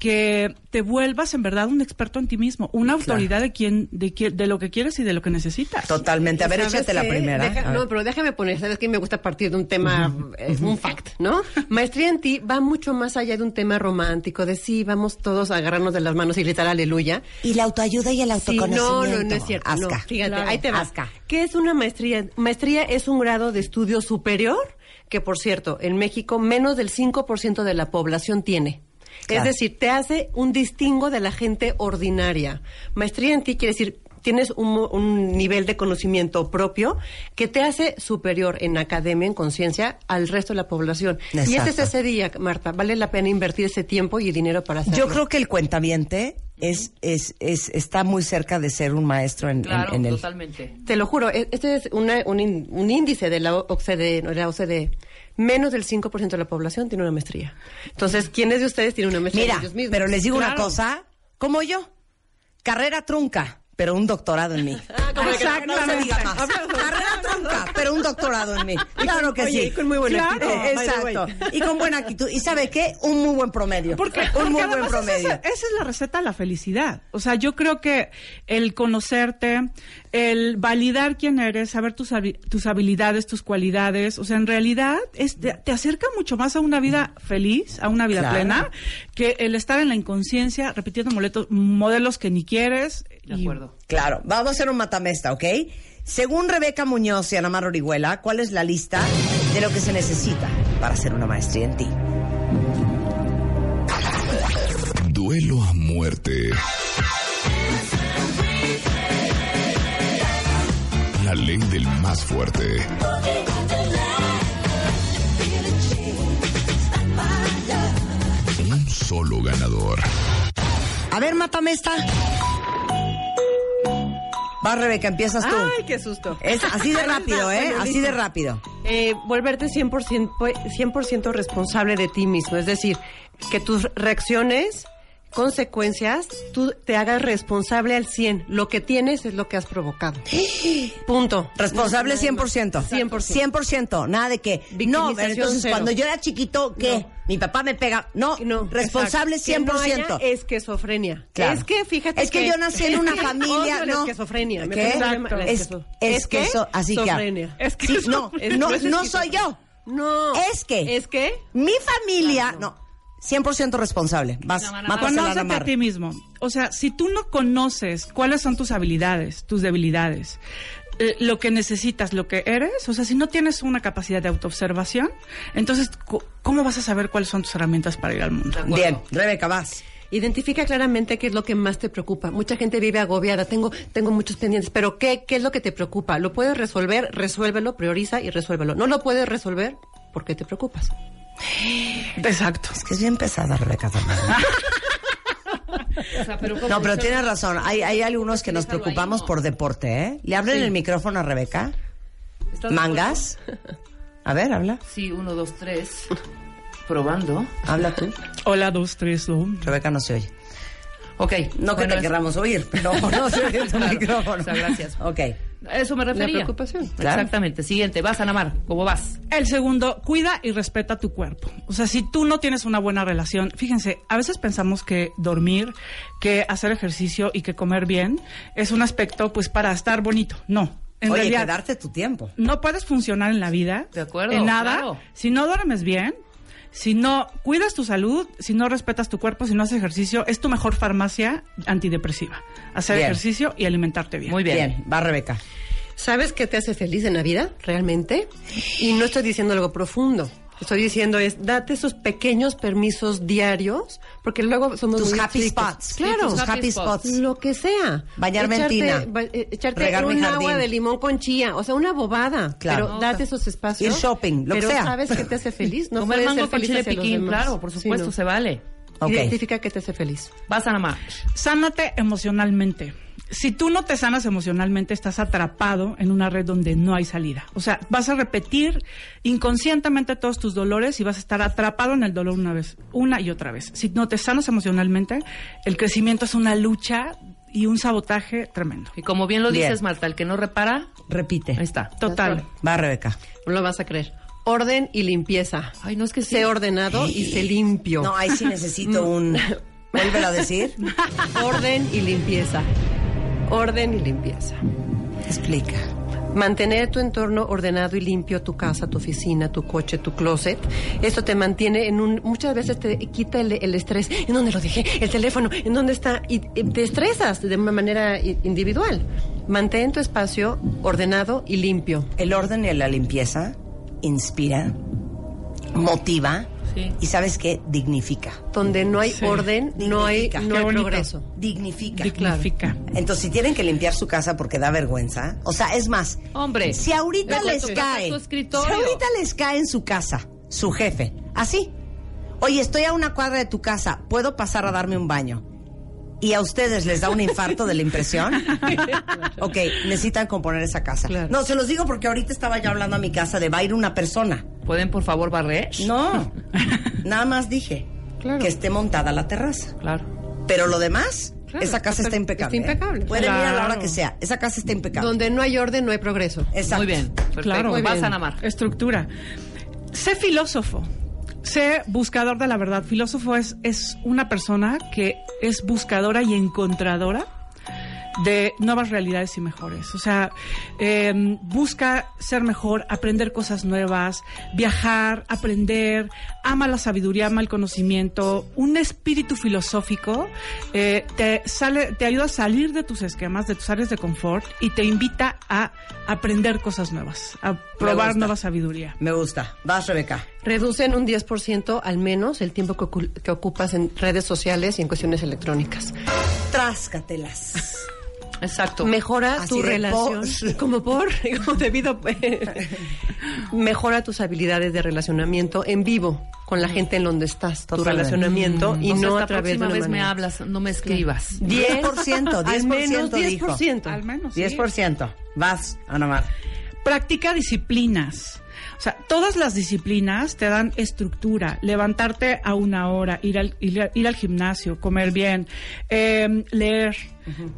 que te vuelvas en verdad un experto en ti mismo, una autoridad de quién, de quién, de lo que quieres y de lo que necesitas. Totalmente. A ver, ¿Sabes échate la primera. Deja- no, pero déjame poner, ¿sabes qué? Me gusta partir de un tema, eh, un fact, ¿no? Maestría en ti va mucho más allá de un tema romántico, de sí, vamos todos a agarrarnos de las manos y gritar aleluya. Y la autoayuda y el Sí, autoconocimiento. no, no, no es cierto. no. Asca. fíjate, Claro. ahí te va. Asca. ¿Qué es una maestría? Maestría es un grado de estudio superior que, por cierto, en México menos del 5% de la población tiene. Claro. Es decir, te hace un distingo de la gente ordinaria. Maestría en ti quiere decir tienes un, mo- un nivel de conocimiento propio que te hace superior en academia, en conciencia, al resto de la población. Y este es ese día, Marta. Vale la pena invertir ese tiempo y dinero para hacerlo. Yo creo que el cuentaviente es, es, es, está muy cerca de ser un maestro en, Claro, en el... totalmente. Te lo juro, e- este es una- un, in- un índice de la OCDE, la OCDE. Menos del 5% de la población tiene una maestría. Entonces, ¿quiénes de ustedes tienen una maestría? Mira, Ellos mismos. pero les digo una cosa, como yo, carrera trunca, pero un doctorado en mí. como que Exactamente. no se diga más. Carrera trunca, pero un doctorado en mí. Claro que oye, sí. y con muy buena Claro, actitud, Exacto. Y con buena actitud. ¿Y sabe qué? Un muy buen promedio. Porque, un porque muy buen esa promedio. es- esa es la receta de la felicidad. O sea, yo creo que el conocerte, el validar quién eres, saber tus, tus habilidades, tus cualidades, o sea, en realidad es, te, te acerca mucho más a una vida feliz, a una vida Claro. plena, que el estar en la inconsciencia, repitiendo moletos- modelos que ni quieres. De y- acuerdo. Claro, vamos a hacer un matamesta, ¿ok? Según Rebeca Muñoz y Ana Mar Orihuela, ¿cuál es la lista de lo que se necesita para hacer una maestría en ti? Duelo a muerte. La ley del más fuerte. Un solo ganador. A ver, matamesta. Va, Rebeca, empiezas tú. Ay, qué susto. Es así de rápido, ¿eh? Así de rápido. Eh, volverte 100%, pues, 100 responsable de ti mismo. Es decir, que tus reacciones, consecuencias, tú te hagas responsable al 100. Lo que tienes es lo que has provocado. Punto. Responsable No, no, no. 100%. 100%. 100%. Nada de que. No, entonces cero. cuando yo era chiquito, ¿qué? No. Mi papá me pega. No, No, responsable exacto. Que no 100%. haya esquizofrenia. Claro. Es que fíjate Es que yo nací en una familia, Odio la no. esquizofrenia. ¿Qué? Es, que eso, así que. Es que Sí, no, no, no no soy yo. No. Es que. ¿Es que? Mi familia, no. 100% responsable. Vas, a la Conócete a ti mismo. O sea, si tú no conoces cuáles son tus habilidades, tus debilidades, eh, lo que necesitas, lo que eres, o sea, si no tienes una capacidad de autoobservación, entonces, ¿cómo vas a saber cuáles son tus herramientas para ir al mundo? Bien, Rebeca, vas. Identifica claramente qué es lo que más te preocupa. Mucha gente vive agobiada. Tengo, tengo muchos pendientes, pero ¿qué, ¿qué es lo que te preocupa? ¿Lo puedes resolver? Resuélvelo, prioriza y resuélvelo. ¿No lo puedes resolver? ¿Por qué te preocupas? Exacto. Es que es bien pesada, Rebeca, también. O sea, pero ¿cómo? No, pero tienes razón. Hay, hay algunos que nos preocupamos ¿no? por deporte, ¿eh? ¿Le abren el micrófono a Rebeca? ¿Estás de ¿Mangas? A ver, habla. Sí, uno, dos, tres. Probando. Habla tú. Hola, dos, tres, dos. Rebeca no se oye. Ok. No que bueno, te es- querramos oír, pero no se oye tu Claro. micrófono. O sea, gracias. Ok. Eso me refería. La preocupación. Exactamente. Siguiente, vas a Namar, ¿cómo vas? El segundo, cuida y respeta tu cuerpo. O sea, si tú no tienes una buena relación, fíjense, a veces pensamos que dormir, que hacer ejercicio y que comer bien es un aspecto pues para estar bonito. No. En Oye, realidad, que darte tu tiempo. no puedes funcionar en la vida, De acuerdo, en nada, claro. si no duermes bien, si no cuidas tu salud, si no respetas tu cuerpo, si no haces ejercicio, es tu mejor farmacia antidepresiva. Hacer Bien. ejercicio y alimentarte bien. Muy bien. Bien, va Rebeca. ¿Sabes qué te hace feliz en la vida, realmente? Y no estoy diciendo algo profundo. Estoy diciendo es, date esos pequeños permisos diarios, porque luego somos Tus muy happy estrictos. spots. Claro. Tus happy spots. Lo que sea. Bañarme en echarte, tina. ba- eh, echarte Regar mi un jardín. agua de limón con chía. O sea, una bobada. Claro. Pero date esos espacios. Ir shopping, lo que pero sea. ¿sabes qué te hace feliz? No Comer puedes mango ser con feliz chile piquín, claro, por Sí, supuesto, no. se vale. Identifica qué te hace feliz. Vas a Namar. Sánate emocionalmente. Si tú no te sanas emocionalmente, estás atrapado en una red donde no hay salida. O sea, vas a repetir inconscientemente todos tus dolores y vas a estar atrapado en el dolor una vez, una y otra vez. Si no te sanas emocionalmente, el crecimiento es una lucha y un sabotaje tremendo. Y como bien lo Bien. dices, Marta, el que no repara, Repite. ahí está. Total. Va Rebeca. No lo vas a creer. Orden y limpieza. Ay, no es que sí. Sé ordenado y sé limpio. No, ahí sí necesito un... Vuélvelo a decir. Orden y limpieza. Orden y limpieza. Explica. Mantener tu entorno ordenado y limpio, tu casa, tu oficina, tu coche, tu closet. Esto te mantiene en un... Muchas veces te quita el, el estrés. ¿En dónde lo dejé? El teléfono. ¿En dónde está? Y, te estresas de una manera individual. Mantén tu espacio ordenado y limpio. El orden y la limpieza inspira, motiva Sí. y ¿sabes qué? Dignifica. Donde no hay Sí. orden, no hay, no progreso. Dignifica. Dignifica. Entonces, si tienen que limpiar su casa porque da vergüenza, o sea, es más, Hombre, si ahorita les cae, si ahorita les cae en su casa, su jefe, así, oye, estoy a una cuadra de tu casa, ¿puedo pasar a darme un baño? Y a ustedes les da un infarto de la impresión. ok, necesitan componer esa casa. Claro. No, se los digo porque ahorita estaba yo hablando a mi casa de va a ir una persona. ¿Pueden por favor barrer? No, nada más dije Claro. que esté montada la terraza. Claro. Pero lo demás, Claro, esa casa está- está impecable. está ¿eh? impecable. Pueden ir a la hora que sea. Esa casa está impecable. Donde no hay orden, no hay progreso. Exacto. Muy bien. Perfecto. Claro. Muy Vas bien. a Namar. Estructura. Sé filósofo. Sé buscador de la verdad. Filósofo es, es una persona que es buscadora y encontradora de nuevas realidades y mejores. O sea, eh, busca ser mejor, aprender cosas nuevas, viajar, aprender, ama la sabiduría, ama el conocimiento, un espíritu filosófico eh, te sale, te ayuda a salir de tus esquemas, de tus áreas de confort y te invita a aprender cosas nuevas, a probar nueva sabiduría. Me gusta. Vas, Rebeca. Reducen un 10% al menos el tiempo que, ocu- que ocupas en redes sociales y en cuestiones electrónicas. Tráscatelas. Exacto. Mejora Así tu relación. por. Como por, como debido. pues. Mejora tus habilidades de relacionamiento en vivo con la gente en donde estás. Tu Totalmente. relacionamiento y Entonces, no a través de próxima una vez me manera. hablas, no me escribas. 10%, 10% Al menos dijo. 10%. Al menos. sí. 10%. Vas, Ana Mar. Practica disciplinas. O sea, todas las disciplinas te dan estructura. Levantarte a una hora, ir al, ir, ir al gimnasio, comer bien, eh, leer.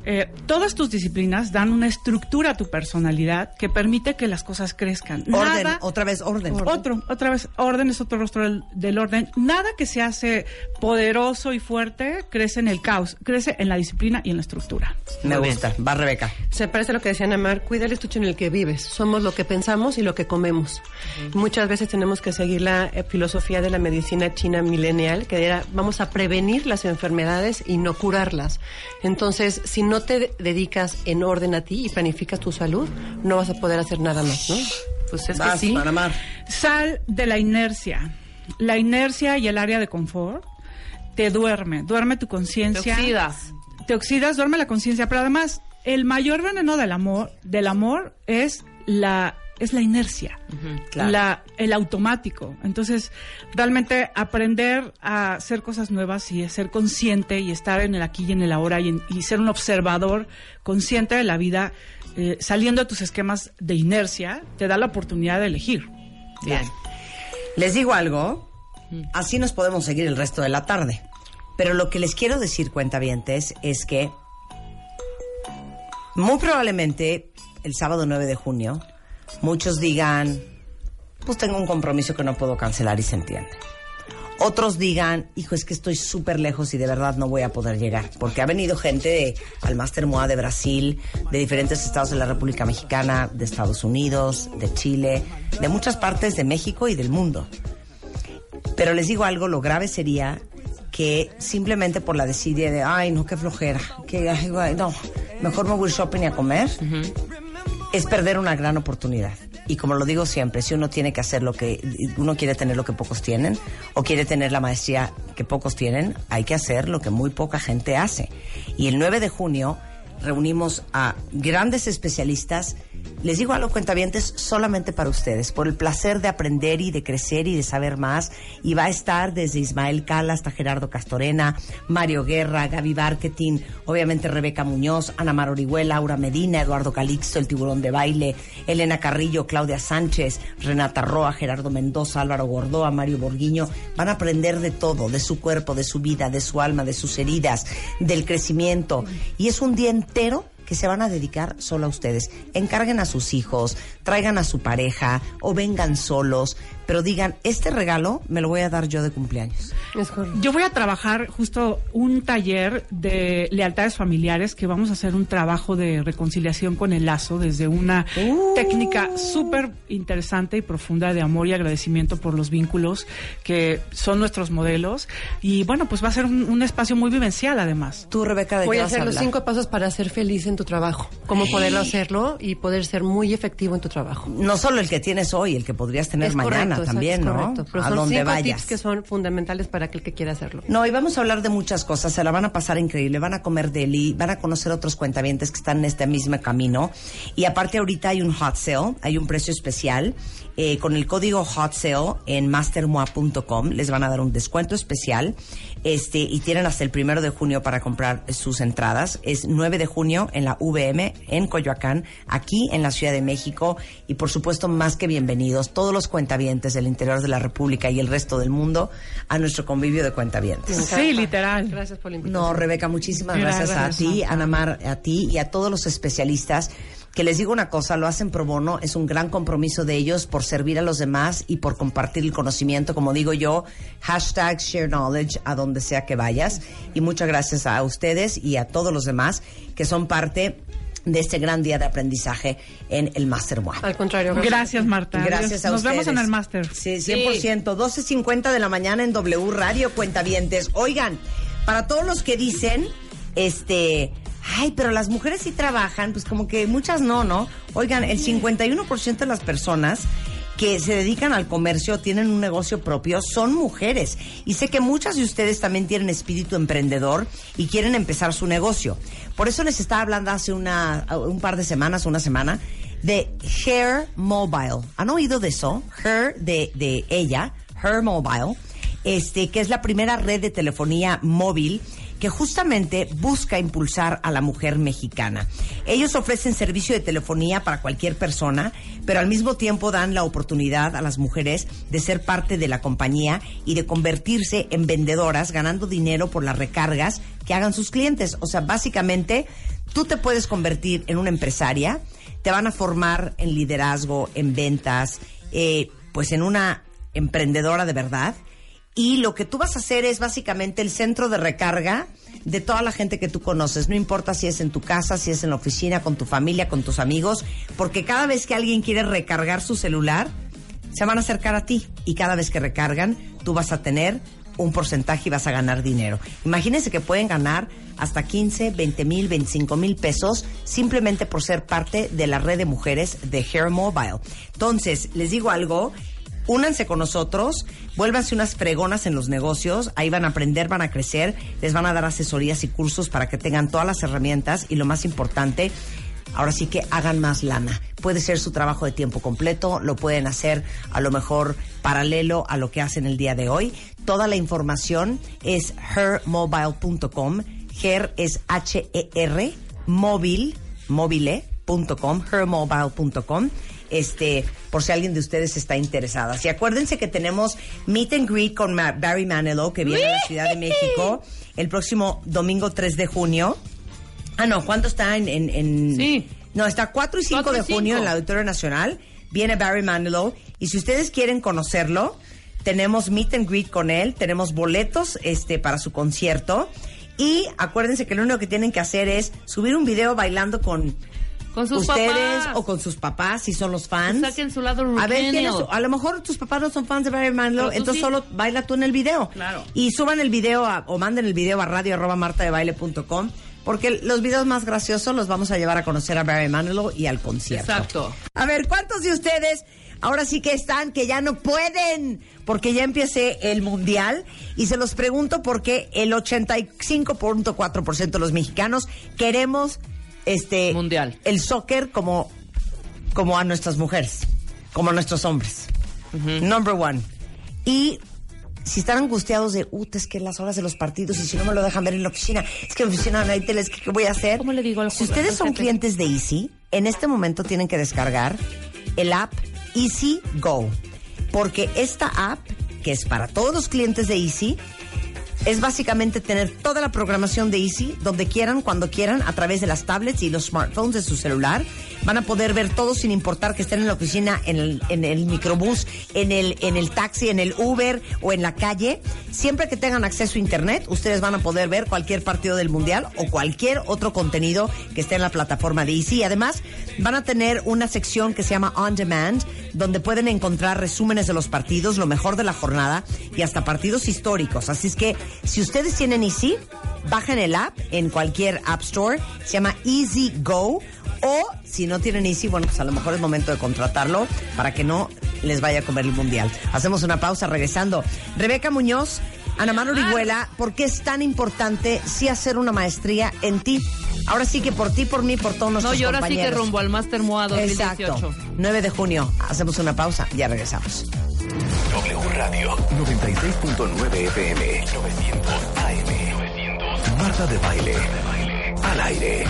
Eh, todas tus disciplinas dan una estructura a tu personalidad que permite que las cosas crezcan. Orden, Nada- otra vez orden. Otro, otra vez, orden es otro rostro del, del orden. Nada que se hace poderoso y fuerte crece en el caos, crece en la disciplina y en la estructura. Me gusta. Va, Rebeca. Se parece a lo que decía Namar, cuida el estuche en el que vives. Somos lo que pensamos y lo que comemos. Muchas veces tenemos que seguir la eh, filosofía de la medicina china milenial, que era vamos a prevenir las enfermedades y no curarlas. Entonces, si no te dedicas en orden a ti y planificas tu salud, no vas a poder hacer nada más, ¿no? Pues es Vas, que sí. Sal de la inercia. La inercia y el área de confort te duerme, duerme tu Te conciencia. oxidas. Te oxidas, duerme la conciencia, pero además el mayor veneno del amor, del amor es la es la inercia, claro. la, el automático. Entonces, realmente aprender a hacer cosas nuevas y a ser consciente y estar en el aquí y en el ahora y, en- y ser un observador consciente de la vida, eh, saliendo de tus esquemas de inercia, te da la oportunidad de elegir. Bien. Les digo algo, así nos podemos seguir el resto de la tarde. Pero lo que les quiero decir, cuentavientes, es que muy probablemente el sábado 9 de junio, muchos digan, pues tengo un compromiso que no puedo cancelar y se entiende. Otros digan, hijo, es que estoy súper lejos y de verdad no voy a poder llegar. Porque ha venido gente de, al Master MOA de Brasil, de diferentes estados de la República Mexicana, de Estados Unidos, de Chile, de muchas partes de México y del mundo. Pero les digo algo, lo grave sería que simplemente por la desidia de, ay, no, qué flojera, que, ay, no, mejor me voy shopping y a comer, es perder una gran oportunidad. Y como lo digo siempre, si uno tiene que hacer lo que, uno quiere tener lo que pocos tienen, o quiere tener la maestría que pocos tienen, hay que hacer lo que muy poca gente hace. Y el 9 de junio reunimos a grandes especialistas. Les digo algo, cuentavientes, solamente para ustedes, por el placer de aprender y de crecer y de saber más. Y va a estar desde Ismael Cala hasta Gerardo Castorena, Mario Guerra, Gaby Barketing, obviamente Rebeca Muñoz, Ana Mar Orihuela, Aura Medina, Eduardo Calixto, El Tiburón de Baile, Elena Carrillo, Claudia Sánchez, Renata Roa, Gerardo Mendoza, Álvaro Gordoa, Mario Borguiño. Van a aprender de todo, de su cuerpo, de su vida, de su alma, de sus heridas, del crecimiento. Y es un día entero que se van a dedicar solo a ustedes. Encarguen a sus hijos, traigan a su pareja o vengan solos, pero digan, este regalo me lo voy a dar yo de cumpleaños. Yo voy a trabajar justo un taller de lealtades familiares que vamos a hacer un trabajo de reconciliación con el lazo desde una técnica súper interesante y profunda de amor y agradecimiento por los vínculos que son nuestros modelos. Y bueno, pues va a ser un, un espacio muy vivencial además. Tú, Rebeca, ¿de Voy qué a vas a hacer los cinco pasos para ser feliz en tu trabajo. Cómo poderlo hacerlo y poder ser muy efectivo en tu trabajo. No solo el que tienes hoy, el que podrías tener Es mañana correcto, exacto, también, ¿no? correcto. Pero a son donde cinco vayas. tips que son fundamentales para aquel que quiera hacerlo. No, y vamos a hablar de muchas cosas. Se la van a pasar increíble. Van a comer deli, van a conocer otros cuentavientes que están en este mismo camino. Y aparte, ahorita hay un hot sale, hay un precio especial. Eh, con el código hot sale en mastermoa.com les van a dar un descuento especial. Este, y tienen hasta el primero de junio para comprar sus entradas. Es 9 de junio en la VM en Coyoacán, aquí en la Ciudad de México. Y por supuesto, más que bienvenidos todos los cuentavientes del interior de la República y el resto del mundo a nuestro convivio de cuentavientes. Sí, literal. Gracias por la invitación. No, Rebeca, muchísimas Gracias, gracias, a ti. Ana Mar, a ti y a todos los especialistas. Que les digo una cosa, lo hacen pro bono, es un gran compromiso de ellos por servir a los demás y por compartir el conocimiento, como digo yo, hashtag share knowledge a donde sea que vayas. Y muchas gracias a ustedes y a todos los demás que son parte de este gran día de aprendizaje en el Master One. Al contrario. Gracias, Marta. Gracias a Nos ustedes. vemos en el máster. Sí, 100%. 12.50 de la mañana en W Radio Cuentavientes. Oigan, para todos los que dicen, este, ay, pero las mujeres sí trabajan, pues como que muchas no, ¿no? Oigan, el 51% de las personas que se dedican al comercio, tienen un negocio propio, son mujeres. Y sé que muchas de ustedes también tienen espíritu emprendedor y quieren empezar su negocio. Por eso les estaba hablando hace una, un par de semanas, una semana, de Hair Mobile. ¿Han oído de eso? Her de, de ella, Her Mobile, este, que es la primera red de telefonía móvil que justamente busca impulsar a la mujer mexicana. Ellos ofrecen servicio de telefonía para cualquier persona, pero al mismo tiempo dan la oportunidad a las mujeres de ser parte de la compañía y de convertirse en vendedoras, ganando dinero por las recargas que hagan sus clientes. O sea, básicamente, tú te puedes convertir en una empresaria, te van a formar en liderazgo, en ventas, eh, pues en una emprendedora de verdad. Y lo que tú vas a hacer es básicamente el centro de recarga de toda la gente que tú conoces. No importa si es en tu casa, si es en la oficina, con tu familia, con tus amigos, porque cada vez que alguien quiere recargar su celular, se van a acercar a ti. Y cada vez que recargan, tú vas a tener un porcentaje y vas a ganar dinero. Imagínense que pueden ganar hasta 15, 20 mil, 25 mil pesos simplemente por ser parte de la red de mujeres de Hair Mobile. Entonces, les digo algo, únanse con nosotros, vuélvanse unas fregonas en los negocios, ahí van a aprender, van a crecer, les van a dar asesorías y cursos para que tengan todas las herramientas y lo más importante, ahora sí que hagan más lana. Puede ser su trabajo de tiempo completo, lo pueden hacer a lo mejor paralelo a lo que hacen el día de hoy. Toda la información es hermobile.com. Her es H-E-R, móvil, mobile.com, hermobile.com. Este, por si alguien de ustedes está interesada. Y acuérdense que tenemos Meet and Greet con Ma- Barry Manilow, que viene a la Ciudad de México el próximo domingo 3 de junio. Ah, no, ¿cuándo está en...? en, en- Sí. No, está 4 y 5 4 y de junio 5. en el Auditorio Nacional. Viene Barry Manilow. Y si ustedes quieren conocerlo, tenemos meet and greet con él, tenemos boletos este, para su concierto. Y acuérdense que lo único que tienen que hacer es subir un video bailando con, Con sus ustedes papás. o con sus papás si son los fans. Saquen su lado A ver, ¿quién es a lo mejor tus papás no son fans de Barry Manilow, Pero tú entonces sí. solo baila tú en el video. Claro. Y suban el video a- o manden el video a radio arroba martadebaile.com porque los videos más graciosos los vamos a llevar a conocer a Barry Manilow y al concierto. Exacto. A ver, ¿cuántos de ustedes ahora sí que están que ya no pueden? Porque ya empiece el mundial y se los pregunto porque el 85.4% de los mexicanos queremos este Mundial. el soccer como como a nuestras mujeres, como a nuestros hombres. Number one. Y si están angustiados de, uh, es que las horas de los partidos y si no me lo dejan ver en la oficina, es que en la oficina no hay tele, es que ¿qué voy a hacer? ¿Cómo le digo al Si ustedes son clientes de Easy, en este momento tienen que descargar el app Easy Go. Porque esta app, que es para todos los clientes de Easy, es básicamente tener toda la programación de Easy donde quieran, cuando quieran, a través de las tablets y los smartphones de su celular. Van a poder ver todo sin importar que estén en la oficina, en el, en el microbús, en el, en el taxi, en el Uber o en la calle. Siempre que tengan acceso a Internet, ustedes van a poder ver cualquier partido del Mundial o cualquier otro contenido que esté en la plataforma de Easy. Además, van a tener una sección que se llama On Demand, donde pueden encontrar resúmenes de los partidos, lo mejor de la jornada y hasta partidos históricos. Así es que si ustedes tienen Easy, bajen el app en cualquier App Store, se llama Easy Go. O si no tienen Easy, bueno, pues a lo mejor es momento de contratarlo para que no les vaya a comer el mundial. Hacemos una pausa regresando. Rebeca Muñoz, Ana Mano Orihuela, ¿por qué es tan importante sí hacer una maestría en ti? Ahora sí que por ti, por mí, por todos No, nuestros y ahora sí que compañeros. rumbo al Master MOA 2018. Exacto. 9 de junio. Hacemos una pausa. Ya regresamos. W Radio 96.9 FM 900 AM 900 Marta de Baile al aire